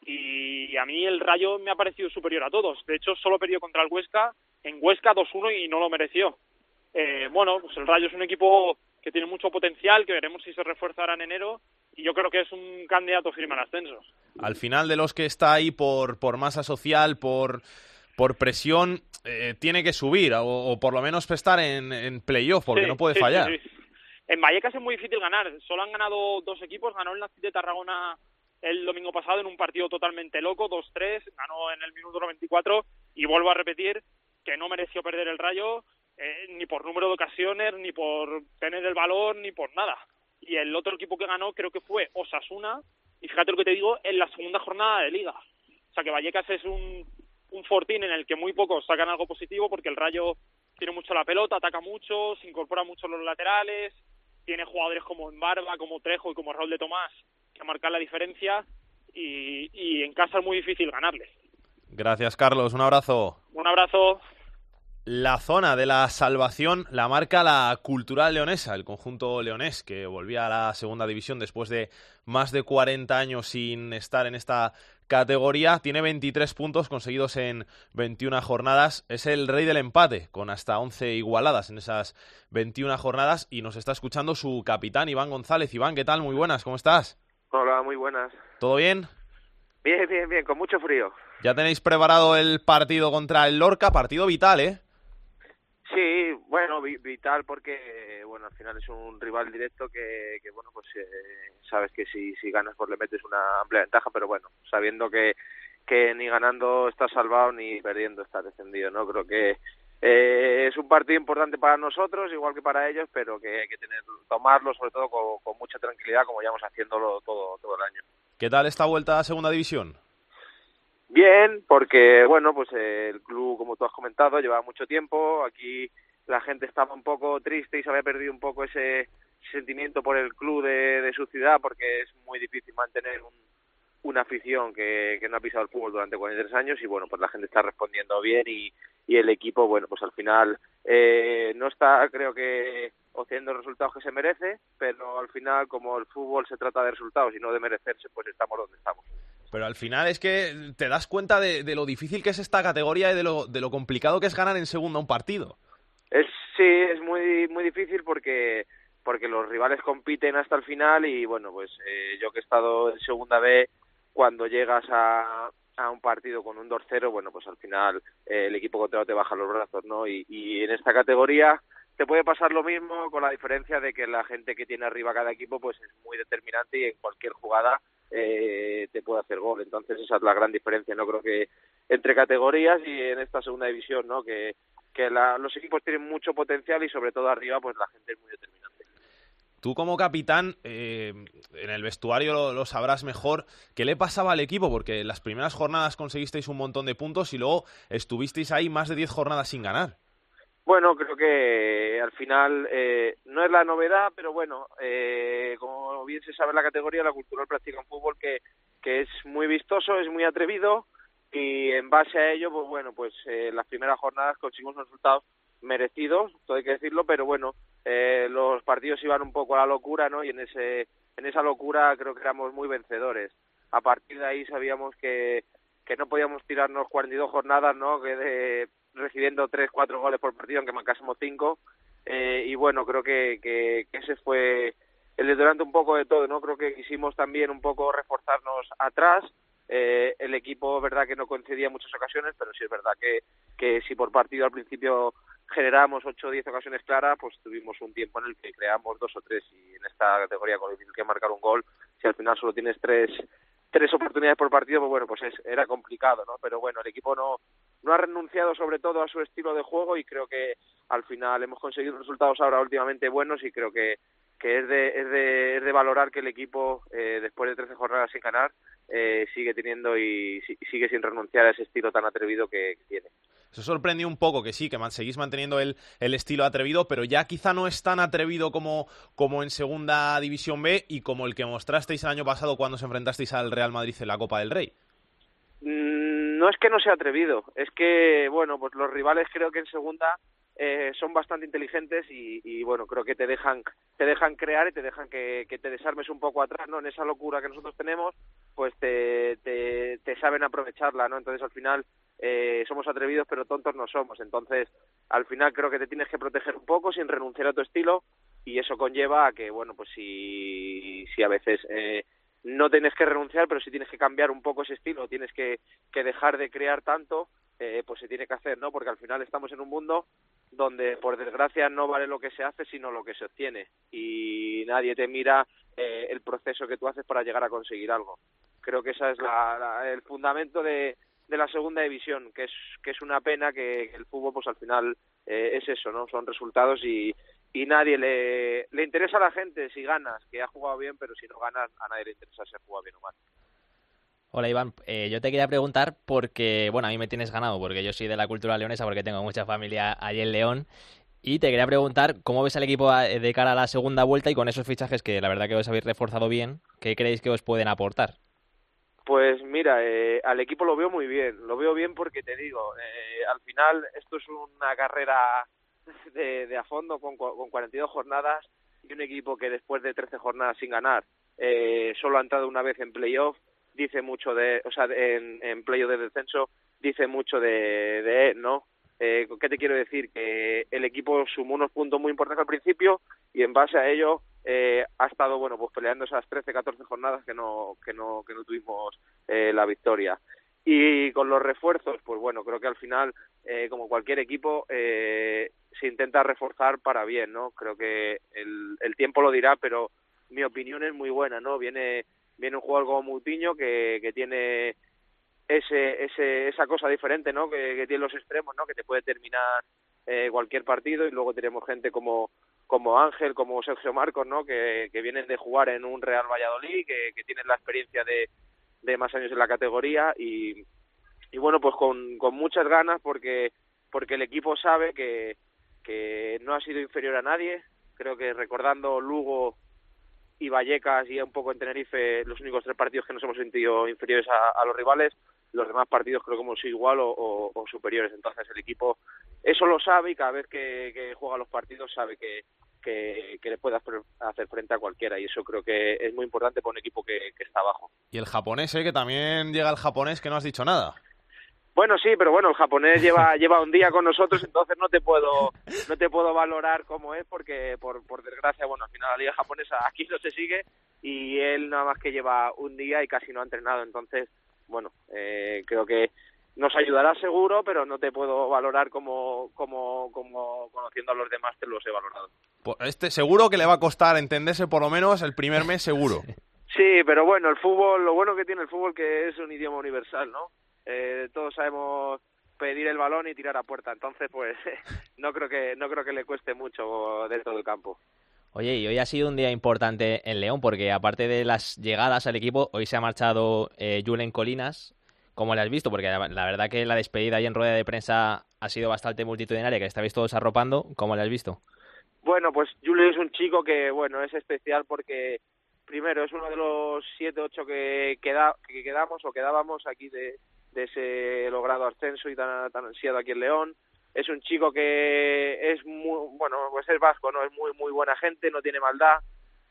S17: y a mí el Rayo me ha parecido superior a todos. De hecho, solo perdió contra el Huesca, en Huesca 2-1 y no lo mereció. Eh, bueno, pues el Rayo es un equipo que tiene mucho potencial, que veremos si se refuerza ahora en enero, y yo creo que es un candidato firme al ascenso.
S1: Al final de los que está ahí por, por masa social, por, por presión, eh, tiene que subir, o, por lo menos estar en, en playoff, porque no puede fallar.
S17: Sí, en Vallecas es muy difícil ganar, solo han ganado dos equipos, ganó el Nacit de Tarragona el domingo pasado en un partido totalmente loco, 2-3, ganó en el minuto 94 y vuelvo a repetir que no mereció perder el Rayo eh, ni por número de ocasiones, ni por tener el balón, ni por nada. Y el otro equipo que ganó creo que fue Osasuna y fíjate lo que te digo, en la segunda jornada de liga. O sea que Vallecas es un, un fortín en el que muy pocos sacan algo positivo porque el Rayo tiene mucho la pelota, ataca mucho, se incorpora mucho los laterales, tiene jugadores como Embarba, como Trejo y como Raúl de Tomás que marcar la diferencia y, y en casa es muy difícil ganarle.
S1: Gracias, Carlos. Un abrazo.
S17: Un abrazo.
S1: La zona de la salvación la marca la Cultural Leonesa, el conjunto leonés que volvía a la segunda división después de más de 40 años sin estar en esta categoría. Tiene 23 puntos conseguidos en 21 jornadas. Es el rey del empate, con hasta 11 igualadas en esas 21 jornadas. Y nos está escuchando su capitán, Iván González. Iván, ¿qué tal? Muy buenas, ¿cómo estás?
S18: Hola, muy buenas.
S1: ¿Todo bien?
S18: Bien, bien, bien, con mucho frío.
S1: Ya tenéis preparado el partido contra el Lorca, partido vital, ¿eh?
S18: Sí, bueno, vital porque, bueno, al final es un rival directo que, que bueno, pues eh, sabes que si, si ganas pues le metes una amplia ventaja, pero bueno, sabiendo que, que ni ganando estás salvado ni perdiendo estás descendido, ¿no? Creo que eh, es un partido importante para nosotros, igual que para ellos, pero que hay que tener, tomarlo sobre todo con, con mucha tranquilidad, como ya vamos haciéndolo todo, todo el año.
S1: ¿Qué tal esta vuelta a Segunda División?
S18: Bien, porque bueno, pues eh, el club, como tú has comentado, llevaba mucho tiempo. Aquí la gente estaba un poco triste y se había perdido un poco ese sentimiento por el club de, de su ciudad, porque es muy difícil mantener un, una afición que, que no ha pisado el fútbol durante 43 años y bueno, pues la gente está respondiendo bien y, y el equipo, bueno, pues al final eh, no está, creo que, obteniendo los resultados que se merece, pero al final, como el fútbol se trata de resultados y no de merecerse, pues estamos donde estamos.
S1: Pero al final es que te das cuenta de, de lo difícil que es esta categoría y de lo, de lo complicado que es ganar en segunda un partido.
S18: Es, sí, es muy, muy difícil porque porque los rivales compiten hasta el final y bueno, pues eh, yo que he estado en segunda B, cuando llegas a, un partido con un 2-0, bueno, pues al final eh, el equipo contrario te baja los brazos, ¿no? Y, y en esta categoría te puede pasar lo mismo con la diferencia de que la gente que tiene arriba cada equipo pues es muy determinante y en cualquier jugada eh, te puede hacer gol. Entonces esa es la gran diferencia, no creo que entre categorías y en esta segunda división, ¿no? Que, que la, los equipos tienen mucho potencial y sobre todo arriba pues la gente es muy determinante.
S1: Tú como capitán, eh, en el vestuario lo, sabrás mejor, ¿qué le pasaba al equipo? Porque en las primeras jornadas conseguisteis un montón de puntos y luego estuvisteis ahí más de 10 jornadas sin ganar.
S18: Bueno, creo que al final eh, no es la novedad, pero bueno, eh, como bien se sabe en la categoría, la cultural practica un fútbol que, que es muy vistoso, es muy atrevido y en base a ello, pues bueno, pues eh, las primeras jornadas conseguimos resultados merecidos, todo hay que decirlo, pero bueno, eh, los partidos iban un poco a la locura, ¿no? Y en ese en esa locura creo que éramos muy vencedores. A partir de ahí sabíamos que que no podíamos tirarnos 42 jornadas, ¿no? Que de, recibiendo 3, 4 goles por partido, aunque marcásemos 5. Eh, y bueno, creo que, que, que ese fue el detonante un poco de todo, ¿no? Creo que quisimos también un poco reforzarnos atrás. Eh, el equipo, verdad que no concedía muchas ocasiones, pero sí es verdad que, que si por partido al principio generamos 8 o 10 ocasiones claras, pues tuvimos un tiempo en el que creamos dos o tres y en esta categoría con el que marcar un gol, si al final solo tienes tres tres oportunidades por partido, pues bueno, pues es, era complicado, ¿no? Pero bueno, el equipo no no ha renunciado sobre todo a su estilo de juego y creo que al final hemos conseguido resultados ahora últimamente buenos y creo que que es de, es de, es de valorar que el equipo, eh, después de 13 jornadas sin ganar, eh, sigue teniendo y sigue sin renunciar a ese estilo tan atrevido que tiene.
S1: Se sorprendió un poco que sí, que man, seguís manteniendo el, el, estilo atrevido, pero ya quizá no es tan atrevido como, como en Segunda División B y como el que mostrasteis el año pasado cuando se enfrentasteis al Real Madrid en la Copa del Rey.
S18: Mm, no es que no sea atrevido, es que, bueno, pues los rivales creo que en Segunda eh, son bastante inteligentes y, y, bueno creo que te dejan te dejan crear y te dejan que, que, te desarmes un poco atrás no en esa locura que nosotros tenemos pues te, te, saben aprovecharla no entonces al final eh, somos atrevidos pero tontos no somos. Entonces al final creo que te tienes que proteger un poco sin renunciar a tu estilo y eso conlleva a que bueno pues si si a veces eh, no tienes que renunciar pero si tienes que cambiar un poco ese estilo tienes que, que dejar de crear tanto eh, pues se tiene que hacer no porque al final estamos en un mundo donde por desgracia no vale lo que se hace sino lo que se obtiene. Y nadie te mira eh, el proceso que tú haces para llegar a conseguir algo creo que esa es la, la, el fundamento de, de la segunda división que es que es una pena que, el fútbol pues al final eh, es eso no son resultados y y nadie le, le interesa a la gente si ganas que ha jugado bien pero si no ganas a nadie le interesa si ha jugado bien o mal.
S2: Hola Iván, eh, yo te quería preguntar porque, bueno, a mí me tienes ganado porque yo soy de la cultura leonesa porque tengo mucha familia allí en León. Y te quería preguntar cómo ves al equipo de cara a la segunda vuelta y con esos fichajes que la verdad que os habéis reforzado bien, ¿qué creéis que os pueden aportar?
S18: Pues mira, eh, al equipo lo veo muy bien, lo veo bien porque te digo, eh, al final esto es una carrera <laughs> de, de a fondo con, con 42 jornadas y un equipo que después de 13 jornadas sin ganar eh, solo ha entrado una vez en playoff dice mucho de, o sea, en, en playo de descenso dice mucho de, de ¿no? Eh, ¿Qué te quiero decir? Que el equipo sumó unos puntos muy importantes al principio y en base a ello eh, ha estado, bueno, pues peleando esas 13, 14 jornadas que no, que no, que no tuvimos eh, la victoria. Y con los refuerzos, pues bueno, creo que al final, eh, como cualquier equipo, eh, se intenta reforzar para bien, ¿no? Creo que el, el tiempo lo dirá, pero mi opinión es muy buena, ¿no? Viene viene un jugador como Mutiño que, que tiene ese, ese, esa cosa diferente ¿no? que, que tienen los extremos, ¿no? que te puede terminar eh, cualquier partido y luego tenemos gente como como Ángel, como Sergio Marcos, ¿no? que, que vienen de jugar en un Real Valladolid, que, que tienen la experiencia de, de más años en la categoría y, y bueno, pues con, con muchas ganas porque, porque el equipo sabe que, que no ha sido inferior a nadie. Creo que recordando Lugo y Vallecas y un poco en Tenerife, los únicos tres partidos que nos hemos sentido inferiores a, a los rivales, los demás partidos creo que hemos sido igual o, o, superiores. Entonces el equipo eso lo sabe y cada vez que, que juega los partidos sabe que, que, que le puede hacer, hacer frente a cualquiera y eso creo que es muy importante para un equipo que, que está abajo.
S1: Y el japonés, ¿eh? que también llega el japonés que no has dicho nada.
S18: Bueno, sí, pero bueno, el japonés lleva <laughs> lleva un día con nosotros, entonces no te puedo no te puedo valorar cómo es porque por, por desgracia, bueno, al final la liga japonesa aquí no se sigue y él nada más que lleva un día y casi no ha entrenado, entonces, bueno, eh, creo que nos ayudará seguro, pero no te puedo valorar como, como, como conociendo a los demás te los he valorado.
S1: Pues Este seguro que le va a costar entenderse por lo menos el primer mes seguro. <laughs>
S18: Sí, pero bueno, el fútbol, lo bueno que tiene el fútbol que es un idioma universal, ¿no? Eh, todos sabemos pedir el balón y tirar a puerta, entonces pues <laughs> no creo que no creo que le cueste mucho dentro del campo.
S2: Oye, y hoy ha sido un día importante en León porque aparte de las llegadas al equipo, hoy se ha marchado eh, Julen Colinas. ¿Cómo le has visto? Porque la, la verdad que la despedida ahí en rueda de prensa ha sido bastante multitudinaria, que estabais todos arropando. ¿Cómo le has visto?
S18: Bueno, pues Julio es un chico que, bueno, es especial porque, primero, es uno de los siete, ocho que, queda, que quedamos o quedábamos aquí de, de ese logrado ascenso y tan, tan ansiado aquí en León. Es un chico que es muy, bueno, pues es vasco, ¿no? Es muy, muy buena gente, no tiene maldad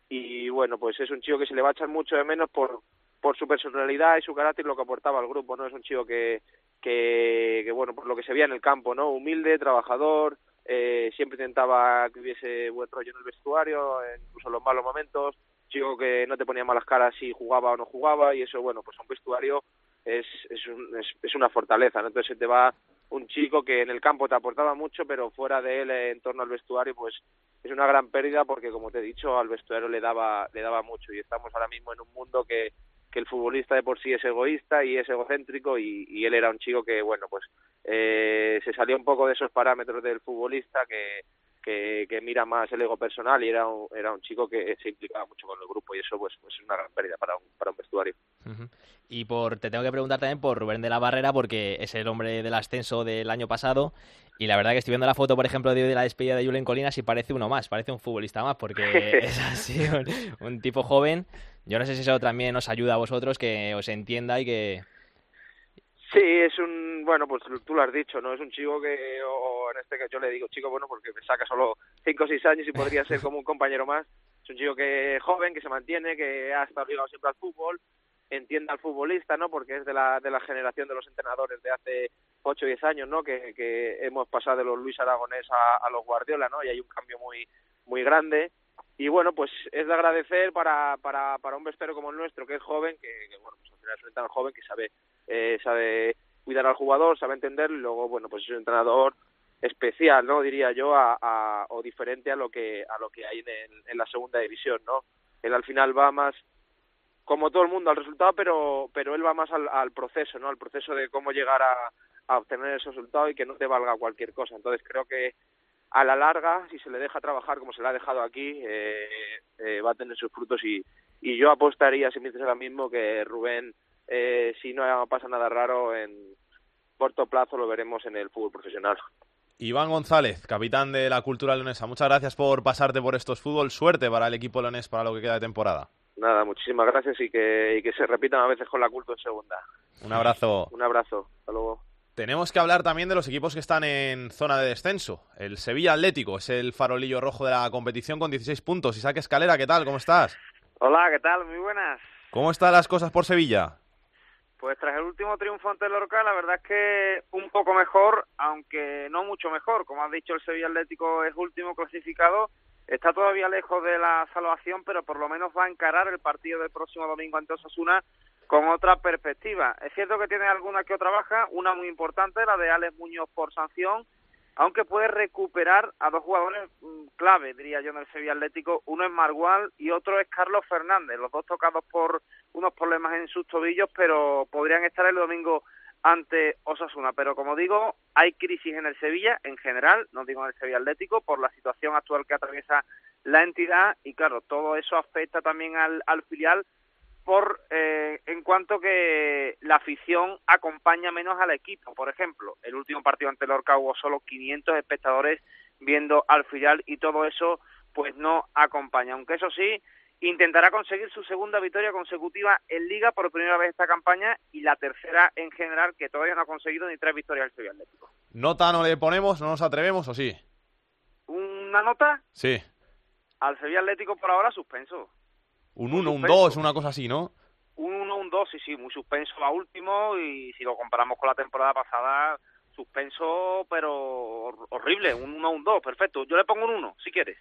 S18: y, bueno, pues es un chico que se le va a echar mucho de menos por, por su personalidad y su carácter lo que aportaba al grupo, ¿no? Es un chico que, que, bueno, por lo que se veía en el campo, ¿no? Humilde, trabajador, eh, siempre intentaba que hubiese buen rollo en el vestuario, incluso en los malos momentos, chico que no te ponía malas caras si jugaba o no jugaba y eso, bueno, pues a un vestuario es, es, un, es, una fortaleza, ¿no? Entonces te va un chico que en el campo te aportaba mucho, pero fuera de él, en torno al vestuario, pues es una gran pérdida porque, como te he dicho, al vestuario le daba, le daba mucho y estamos ahora mismo en un mundo que, que el futbolista de por sí es egoísta y es egocéntrico y, él era un chico que, bueno, pues eh, se salió un poco de esos parámetros del futbolista que, que, que mira más el ego personal y era un, era un chico que se implicaba mucho con el grupo y eso pues, pues es una gran pérdida para un, para un vestuario.
S2: Ujú. Y por te tengo que preguntar también por Rubén de la Barrera, porque es el hombre del ascenso del año pasado. Y la verdad que estoy viendo la foto, por ejemplo, de, de la despedida de Julen Colinas y parece uno más, parece un futbolista más, porque <laughs> es así, un, un tipo joven. Yo no sé si eso también os ayuda a vosotros, que os entienda y que...
S18: Sí, es un, bueno, pues tú lo has dicho, ¿no? Es un chico que, o en este caso yo le digo chico, bueno, porque me saca solo 5 o 6 años y podría ser como un compañero más. Es un chico que joven, que se mantiene, que ha estado ligado siempre al fútbol, entiende al futbolista, ¿no? Porque es de la, de la generación de los entrenadores de hace 8 o 10 años, ¿no? Que, que hemos pasado de los Luis Aragonés a, a los Guardiola, ¿no? Y hay un cambio muy, muy grande. Y bueno, pues es de agradecer para, para, para un vestuario como el nuestro, que es joven, que, que bueno, pues al final es un entrenador joven que sabe, eh, sabe cuidar al jugador, sabe entenderlo y luego, bueno, pues es un entrenador especial, ¿no? Diría yo, a, o diferente a lo que a lo que hay en, la segunda división, ¿no? Él al final va más como todo el mundo al resultado, pero pero él va más al, al proceso, ¿no? Al proceso de cómo llegar a, a obtener ese resultado y que no te valga cualquier cosa. Entonces creo que a la larga, si se le deja trabajar como se le ha dejado aquí, eh, eh, va a tener sus frutos y, y yo apostaría, si me dices ahora mismo, que Rubén, eh, si no pasa nada raro, en corto plazo lo veremos en el fútbol profesional.
S1: Iván González, capitán de la Cultura Leonesa. Muchas gracias por pasarte por estos fútbol. Suerte para el equipo leonés para lo que queda de temporada.
S18: Nada, muchísimas gracias y que, y que se repitan a veces con la culto en segunda.
S1: Un abrazo.
S18: Un abrazo, hasta luego.
S1: Tenemos que hablar también de los equipos que están en zona de descenso. El Sevilla Atlético es el farolillo rojo de la competición con 16 puntos. Isaac Escalera, ¿qué tal? ¿Cómo estás?
S19: Hola, ¿qué tal? Muy buenas.
S1: ¿Cómo están las cosas por Sevilla?
S19: Pues tras el último triunfo ante el Lorca, la verdad es que un poco mejor, aunque no mucho mejor. Como has dicho, el Sevilla Atlético es último clasificado. Está todavía lejos de la salvación, pero por lo menos va a encarar el partido del próximo domingo ante Osasuna con otra perspectiva. Es cierto que tiene alguna que otra baja, una muy importante, la de Alex Muñoz por sanción, aunque puede recuperar a dos jugadores mm, clave, diría yo, en el Sevilla Atlético. Uno es Margual y otro es Carlos Fernández, los dos tocados por unos problemas en sus tobillos, pero podrían estar el domingo ante Osasuna. Pero como digo, hay crisis en el Sevilla en general, no digo en el Sevilla Atlético, por la situación actual que atraviesa la entidad y claro, todo eso afecta también al, al filial por eh, en cuanto que la afición acompaña menos al equipo. Por ejemplo, el último partido ante Lorca hubo solo 500 espectadores viendo al filial y todo eso pues no acompaña. Aunque eso sí, intentará conseguir su segunda victoria consecutiva en Liga por primera vez esta campaña y la tercera en general que todavía no ha conseguido ni tres victorias al Sevilla Atlético.
S1: ¿Nota no le ponemos? ¿No nos atrevemos o sí?
S19: ¿Una nota?
S1: Sí.
S19: Al Sevilla Atlético por ahora suspenso.
S1: Un 1, un 2, una cosa así, ¿no?
S19: Un 1, un 2, sí, sí, muy suspenso a último y si lo comparamos con la temporada pasada, suspenso pero horrible, un 1, un 2, perfecto. Yo le pongo un 1, si quieres.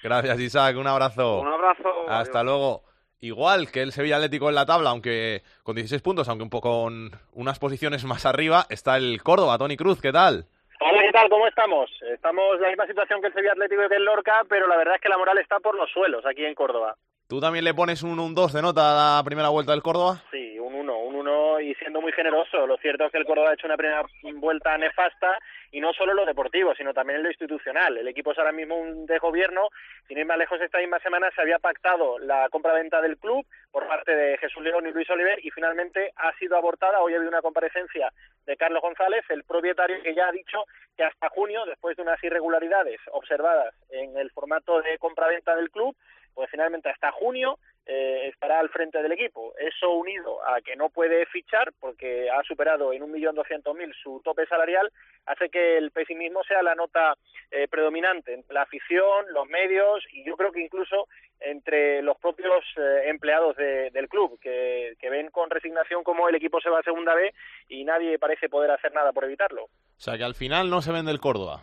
S1: Gracias, Isaac, un abrazo.
S19: Un abrazo.
S1: Hasta
S19: adiós.
S1: luego. Igual que el Sevilla Atlético en la tabla, aunque con 16 puntos, aunque un poco con unas posiciones más arriba, está el Córdoba, Tony Cruz, ¿qué tal?
S15: Hola, ¿qué tal? ¿Cómo estamos? Estamos en la misma situación que el Sevilla Atlético y que el Lorca, pero la verdad es que la moral está por los suelos aquí en Córdoba.
S1: ¿Tú también le pones un 1, un 2 de nota a la primera vuelta del Córdoba?
S15: Sí, un 1, un 1 y siendo muy generoso. Lo cierto es que el Córdoba ha hecho una primera vuelta nefasta y no solo en lo deportivo, sino también en lo institucional. El equipo es ahora mismo un de gobierno. Sin ir más lejos, esta misma semana se había pactado la compra-venta del club por parte de Jesús León y Luis Oliver y finalmente ha sido abortada. Hoy ha habido una comparecencia de Carlos González, el propietario que ya ha dicho que hasta junio, después de unas irregularidades observadas en el formato de compra-venta del club, pues finalmente hasta junio eh, estará al frente del equipo. Eso unido a que no puede fichar porque ha superado en un millón doscientos mil su tope salarial, hace que el pesimismo sea la nota eh, predominante entre la afición, los medios y yo creo que incluso entre los propios eh, empleados de, del club que, que ven con resignación cómo el equipo se va a segunda B y nadie parece poder hacer nada por evitarlo.
S1: O sea que al final no se vende el Córdoba.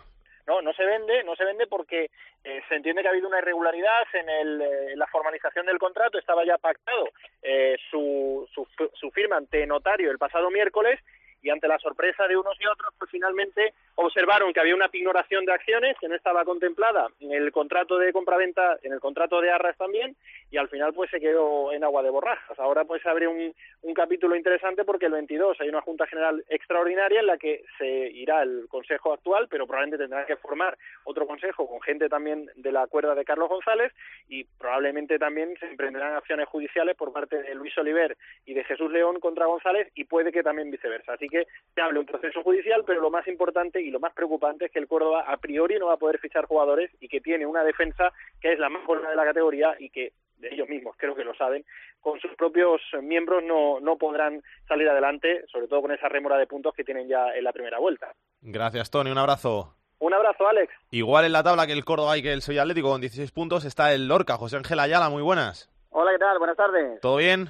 S15: No, no se vende, no se vende porque eh, se entiende que ha habido una irregularidad en el, eh, la formalización del contrato, estaba ya pactado eh, su, su, su firma ante notario el pasado miércoles y ante la sorpresa de unos y otros, pues finalmente observaron que había una pignoración de acciones que no estaba contemplada en el contrato de compraventa, en el contrato de Arras también, y al final pues se quedó en agua de borrajas. Ahora pues abre un, un capítulo interesante porque el 22 hay una Junta General extraordinaria en la que se irá el Consejo actual, pero probablemente tendrá que formar otro Consejo con gente también de la cuerda de Carlos González y probablemente también se emprenderán acciones judiciales por parte de Luis Oliver y de Jesús León contra González y puede que también viceversa. Así que se hable un proceso judicial, pero lo más importante y lo más preocupante es que el Córdoba a priori no va a poder fichar jugadores y que tiene una defensa que es la más buena de la categoría y que de ellos mismos creo que lo saben, con sus propios miembros no, no podrán salir adelante, sobre todo con esa rémora de puntos que tienen ya en la primera vuelta.
S1: Gracias, Tony. Un abrazo.
S15: Un abrazo, Alex.
S1: Igual en la tabla que el Córdoba y que el Sevilla Atlético con 16 puntos está el Lorca. José Ángel Ayala, muy buenas.
S20: Hola, ¿qué tal? Buenas tardes.
S1: ¿Todo bien?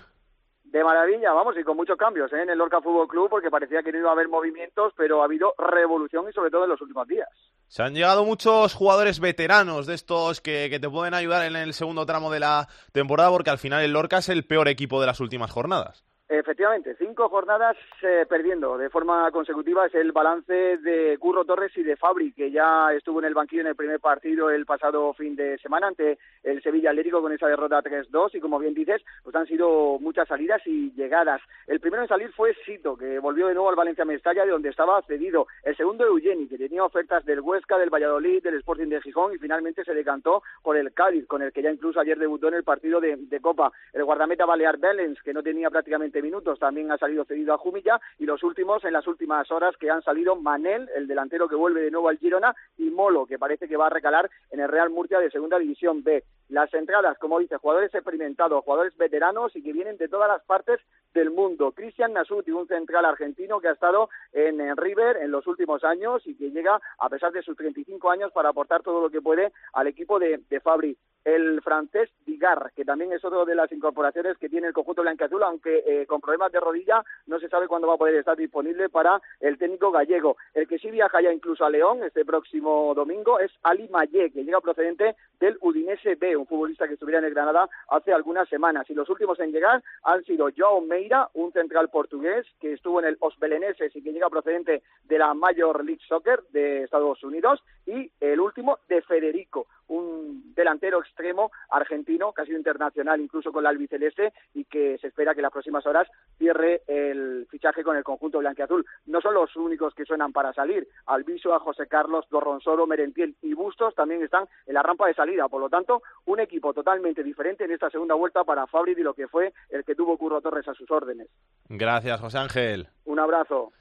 S20: De maravilla, vamos, y con muchos cambios ¿eh? en el Lorca Fútbol Club, porque parecía que no iba a haber movimientos, pero ha habido revolución y sobre todo en los últimos días.
S1: Se han llegado muchos jugadores veteranos de estos que, que te pueden ayudar en el segundo tramo de la temporada, porque al final el Lorca es el peor equipo de las últimas jornadas.
S20: Efectivamente, cinco jornadas eh, perdiendo de forma consecutiva es el balance de Curro Torres y de Fabri, que ya estuvo en el banquillo en el primer partido el pasado fin de semana ante el Sevilla Atlético con esa derrota 3-2 y como bien dices, pues han sido muchas salidas y llegadas. El primero en salir fue Sito, que volvió de nuevo al Valencia Mestalla de donde estaba cedido. El segundo Eugeni, que tenía ofertas del Huesca, del Valladolid, del Sporting de Gijón y finalmente se decantó por el Cádiz, con el que ya incluso ayer debutó en el partido de, de Copa. El guardameta Balear Bellens, que no tenía prácticamente minutos, también ha salido cedido a Jumilla, y los últimos en las últimas horas que han salido Manel, el delantero que vuelve de nuevo al Girona, y Molo, que parece que va a recalar en el Real Murcia de Segunda División B. Las entradas, como dice, jugadores experimentados, jugadores veteranos y que vienen de todas las partes del mundo. Cristian Nasuti, un central argentino que ha estado en, River en los últimos años y que llega, a pesar de sus 35 años, para aportar todo lo que puede al equipo de, de. El francés Digar, que también es otro de las incorporaciones que tiene el conjunto blanqueazul, aunque eh, con problemas de rodilla no se sabe cuándo va a poder estar disponible para el técnico gallego. El que sí viaja ya incluso a León este próximo domingo es Ali Mayé, que llega procedente del Udinese B, un futbolista que estuviera en el Granada hace algunas semanas. Y los últimos en llegar han sido Joao Meira, un central portugués que estuvo en el Osbeleneses y que llega procedente de la Major League Soccer de Estados Unidos, y el último de Federico, un delantero extremo argentino, casi internacional incluso con la albiceleste y que se espera que en las próximas horas cierre el fichaje con el conjunto blanqueazul. No son los únicos que suenan para salir. Alviso, a José Carlos, Dorronsoro, Merentiel y Bustos también están en la rampa de salida. Por lo tanto, un equipo totalmente diferente en esta segunda vuelta para Fabri y lo que fue el que tuvo Curro Torres a sus órdenes.
S1: Gracias, José Ángel.
S20: Un abrazo.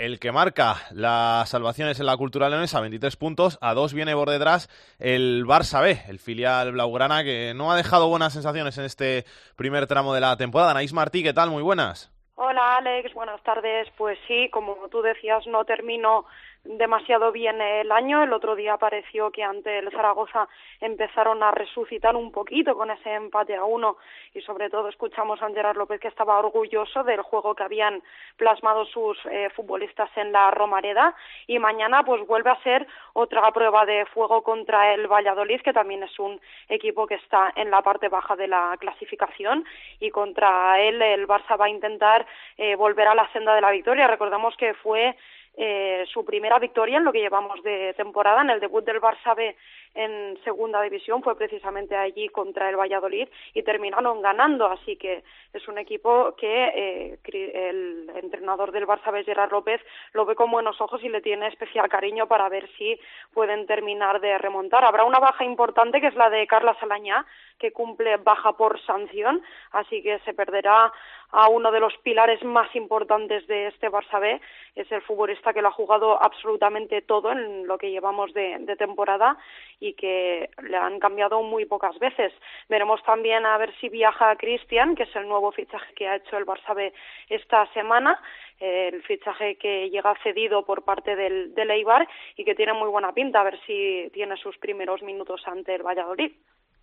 S1: El que marca las salvaciones en la cultura leonesa, 23 puntos, a dos viene por detrás el Barça B, el filial blaugrana, que no ha dejado buenas sensaciones en este primer tramo de la temporada. Anaís Martí, ¿qué tal? Muy buenas.
S21: Hola Alex, buenas tardes. Pues sí, como tú decías, no termino demasiado bien el año. El otro día pareció que ante el Zaragoza empezaron a resucitar un poquito con ese empate a uno y sobre todo escuchamos a Gerard López que estaba orgulloso del juego que habían plasmado sus eh, futbolistas en la Romareda y mañana pues vuelve a ser otra prueba de fuego contra el Valladolid que también es un equipo que está en la parte baja de la clasificación y contra él el Barça va a intentar eh, volver a la senda de la victoria. Recordamos que fue eh, su primera victoria en lo que llevamos de temporada. En el debut del Barça B en segunda división fue precisamente allí contra el Valladolid y terminaron ganando. Así que es un equipo que eh, el entrenador del Barça Gerard López, lo ve con buenos ojos y le tiene especial cariño para ver si pueden terminar de remontar. Habrá una baja importante que es la de Carla Salañá, que cumple baja por sanción, así que se perderá a uno de los pilares más importantes de este Barça B, es el futbolista que lo ha jugado absolutamente todo en lo que llevamos de, de temporada y que le han cambiado muy pocas veces. Veremos también a ver si viaja Cristian, que es el nuevo fichaje que ha hecho el Barça B esta semana, el fichaje que llega cedido por parte del, del Eibar y que tiene muy buena pinta, a ver si tiene sus primeros minutos ante el Valladolid.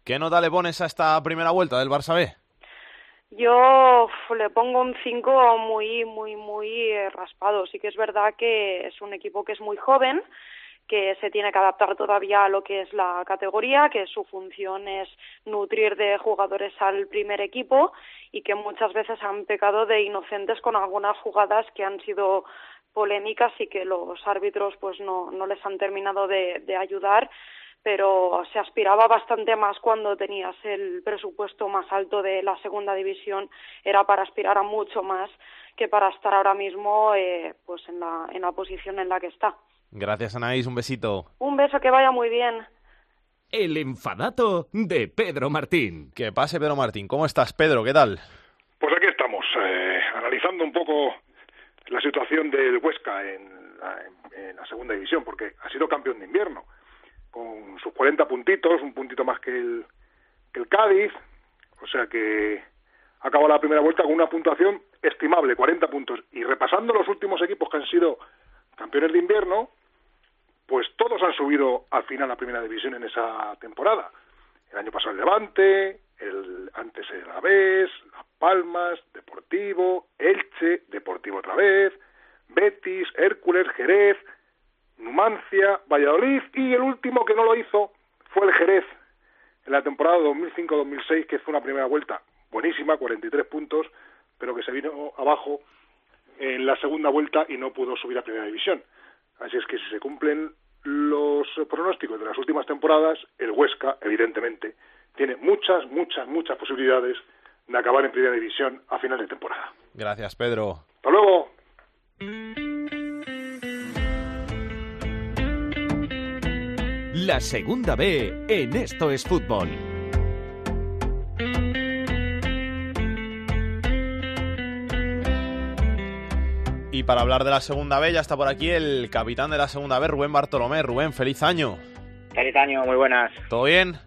S1: ¿Qué nota le pones a esta primera vuelta del Barça B?
S21: Yo le pongo un 5 muy, muy, muy eh, raspado. Sí que es verdad que es un equipo que es muy joven, que se tiene que adaptar todavía a lo que es la categoría, que su función es nutrir de jugadores al primer equipo y que muchas veces han pecado de inocentes con algunas jugadas que han sido polémicas y que los árbitros pues no, no les han terminado de, de ayudar pero se aspiraba bastante más cuando tenías el presupuesto más alto de la segunda división, era para aspirar a mucho más que para estar ahora mismo eh, pues en la, en la posición en la que está.
S1: Gracias Anaís, un besito.
S21: Un beso, que vaya muy bien.
S13: El enfadato de Pedro Martín.
S1: Que pase Pedro Martín, ¿cómo estás Pedro? ¿Qué tal?
S22: Pues aquí estamos, eh, analizando un poco la situación del Huesca en la, en la segunda división, porque ha sido campeón de invierno con sus 40 puntitos, un puntito más que el, que el Cádiz, o sea que acabó la primera vuelta con una puntuación estimable, 40 puntos. Y repasando los últimos equipos que han sido campeones de invierno, pues todos han subido al final a primera división en esa temporada. El año pasado el Levante, el antes el Alavés, Las Palmas, Deportivo, Elche, Deportivo otra vez, Betis, Hércules, Jerez, Numancia, Valladolid y el último que no lo hizo fue el Jerez en la temporada 2005-2006 que fue una primera vuelta buenísima, 43 puntos, pero que se vino abajo en la segunda vuelta y no pudo subir a primera división. Así es que si se cumplen los pronósticos de las últimas temporadas, el Huesca, evidentemente, tiene muchas, muchas, muchas posibilidades de acabar en primera división a final de temporada.
S1: Gracias, Pedro.
S22: Hasta luego.
S13: La segunda B en Esto es Fútbol.
S1: Y para hablar de la segunda B ya está por aquí el capitán de la segunda B, Rubén Bartolomé. Rubén, feliz año.
S23: Feliz año, muy buenas.
S1: ¿Todo bien?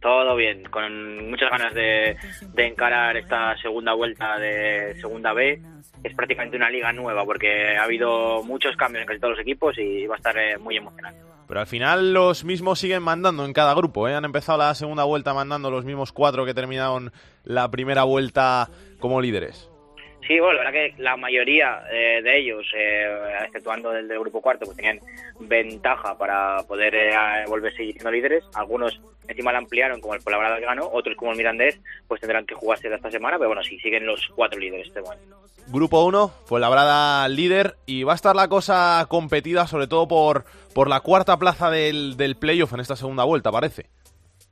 S23: Todo bien, con muchas ganas de, de encarar esta segunda vuelta de segunda B. Es prácticamente una liga nueva porque ha habido muchos cambios en casi todos los equipos y va a estar eh, muy emocionante.
S1: Pero al final los mismos siguen mandando en cada grupo. ¿eh? Han empezado la segunda vuelta mandando los mismos cuatro que terminaron la primera vuelta como líderes.
S23: Sí, bueno, la verdad que la mayoría eh, de ellos, eh, exceptuando el del grupo cuarto, pues tenían ventaja para poder eh, volverse siendo líderes. Algunos encima la ampliaron, como el Fuenlabrada que ganó, otros como el Mirandés, pues tendrán que jugarse esta semana, pero bueno, sí, siguen los cuatro líderes este momento.
S1: Grupo 1, Fuenlabrada líder, y va a estar la cosa competida sobre todo por, por la cuarta plaza del, del playoff en esta segunda vuelta, parece.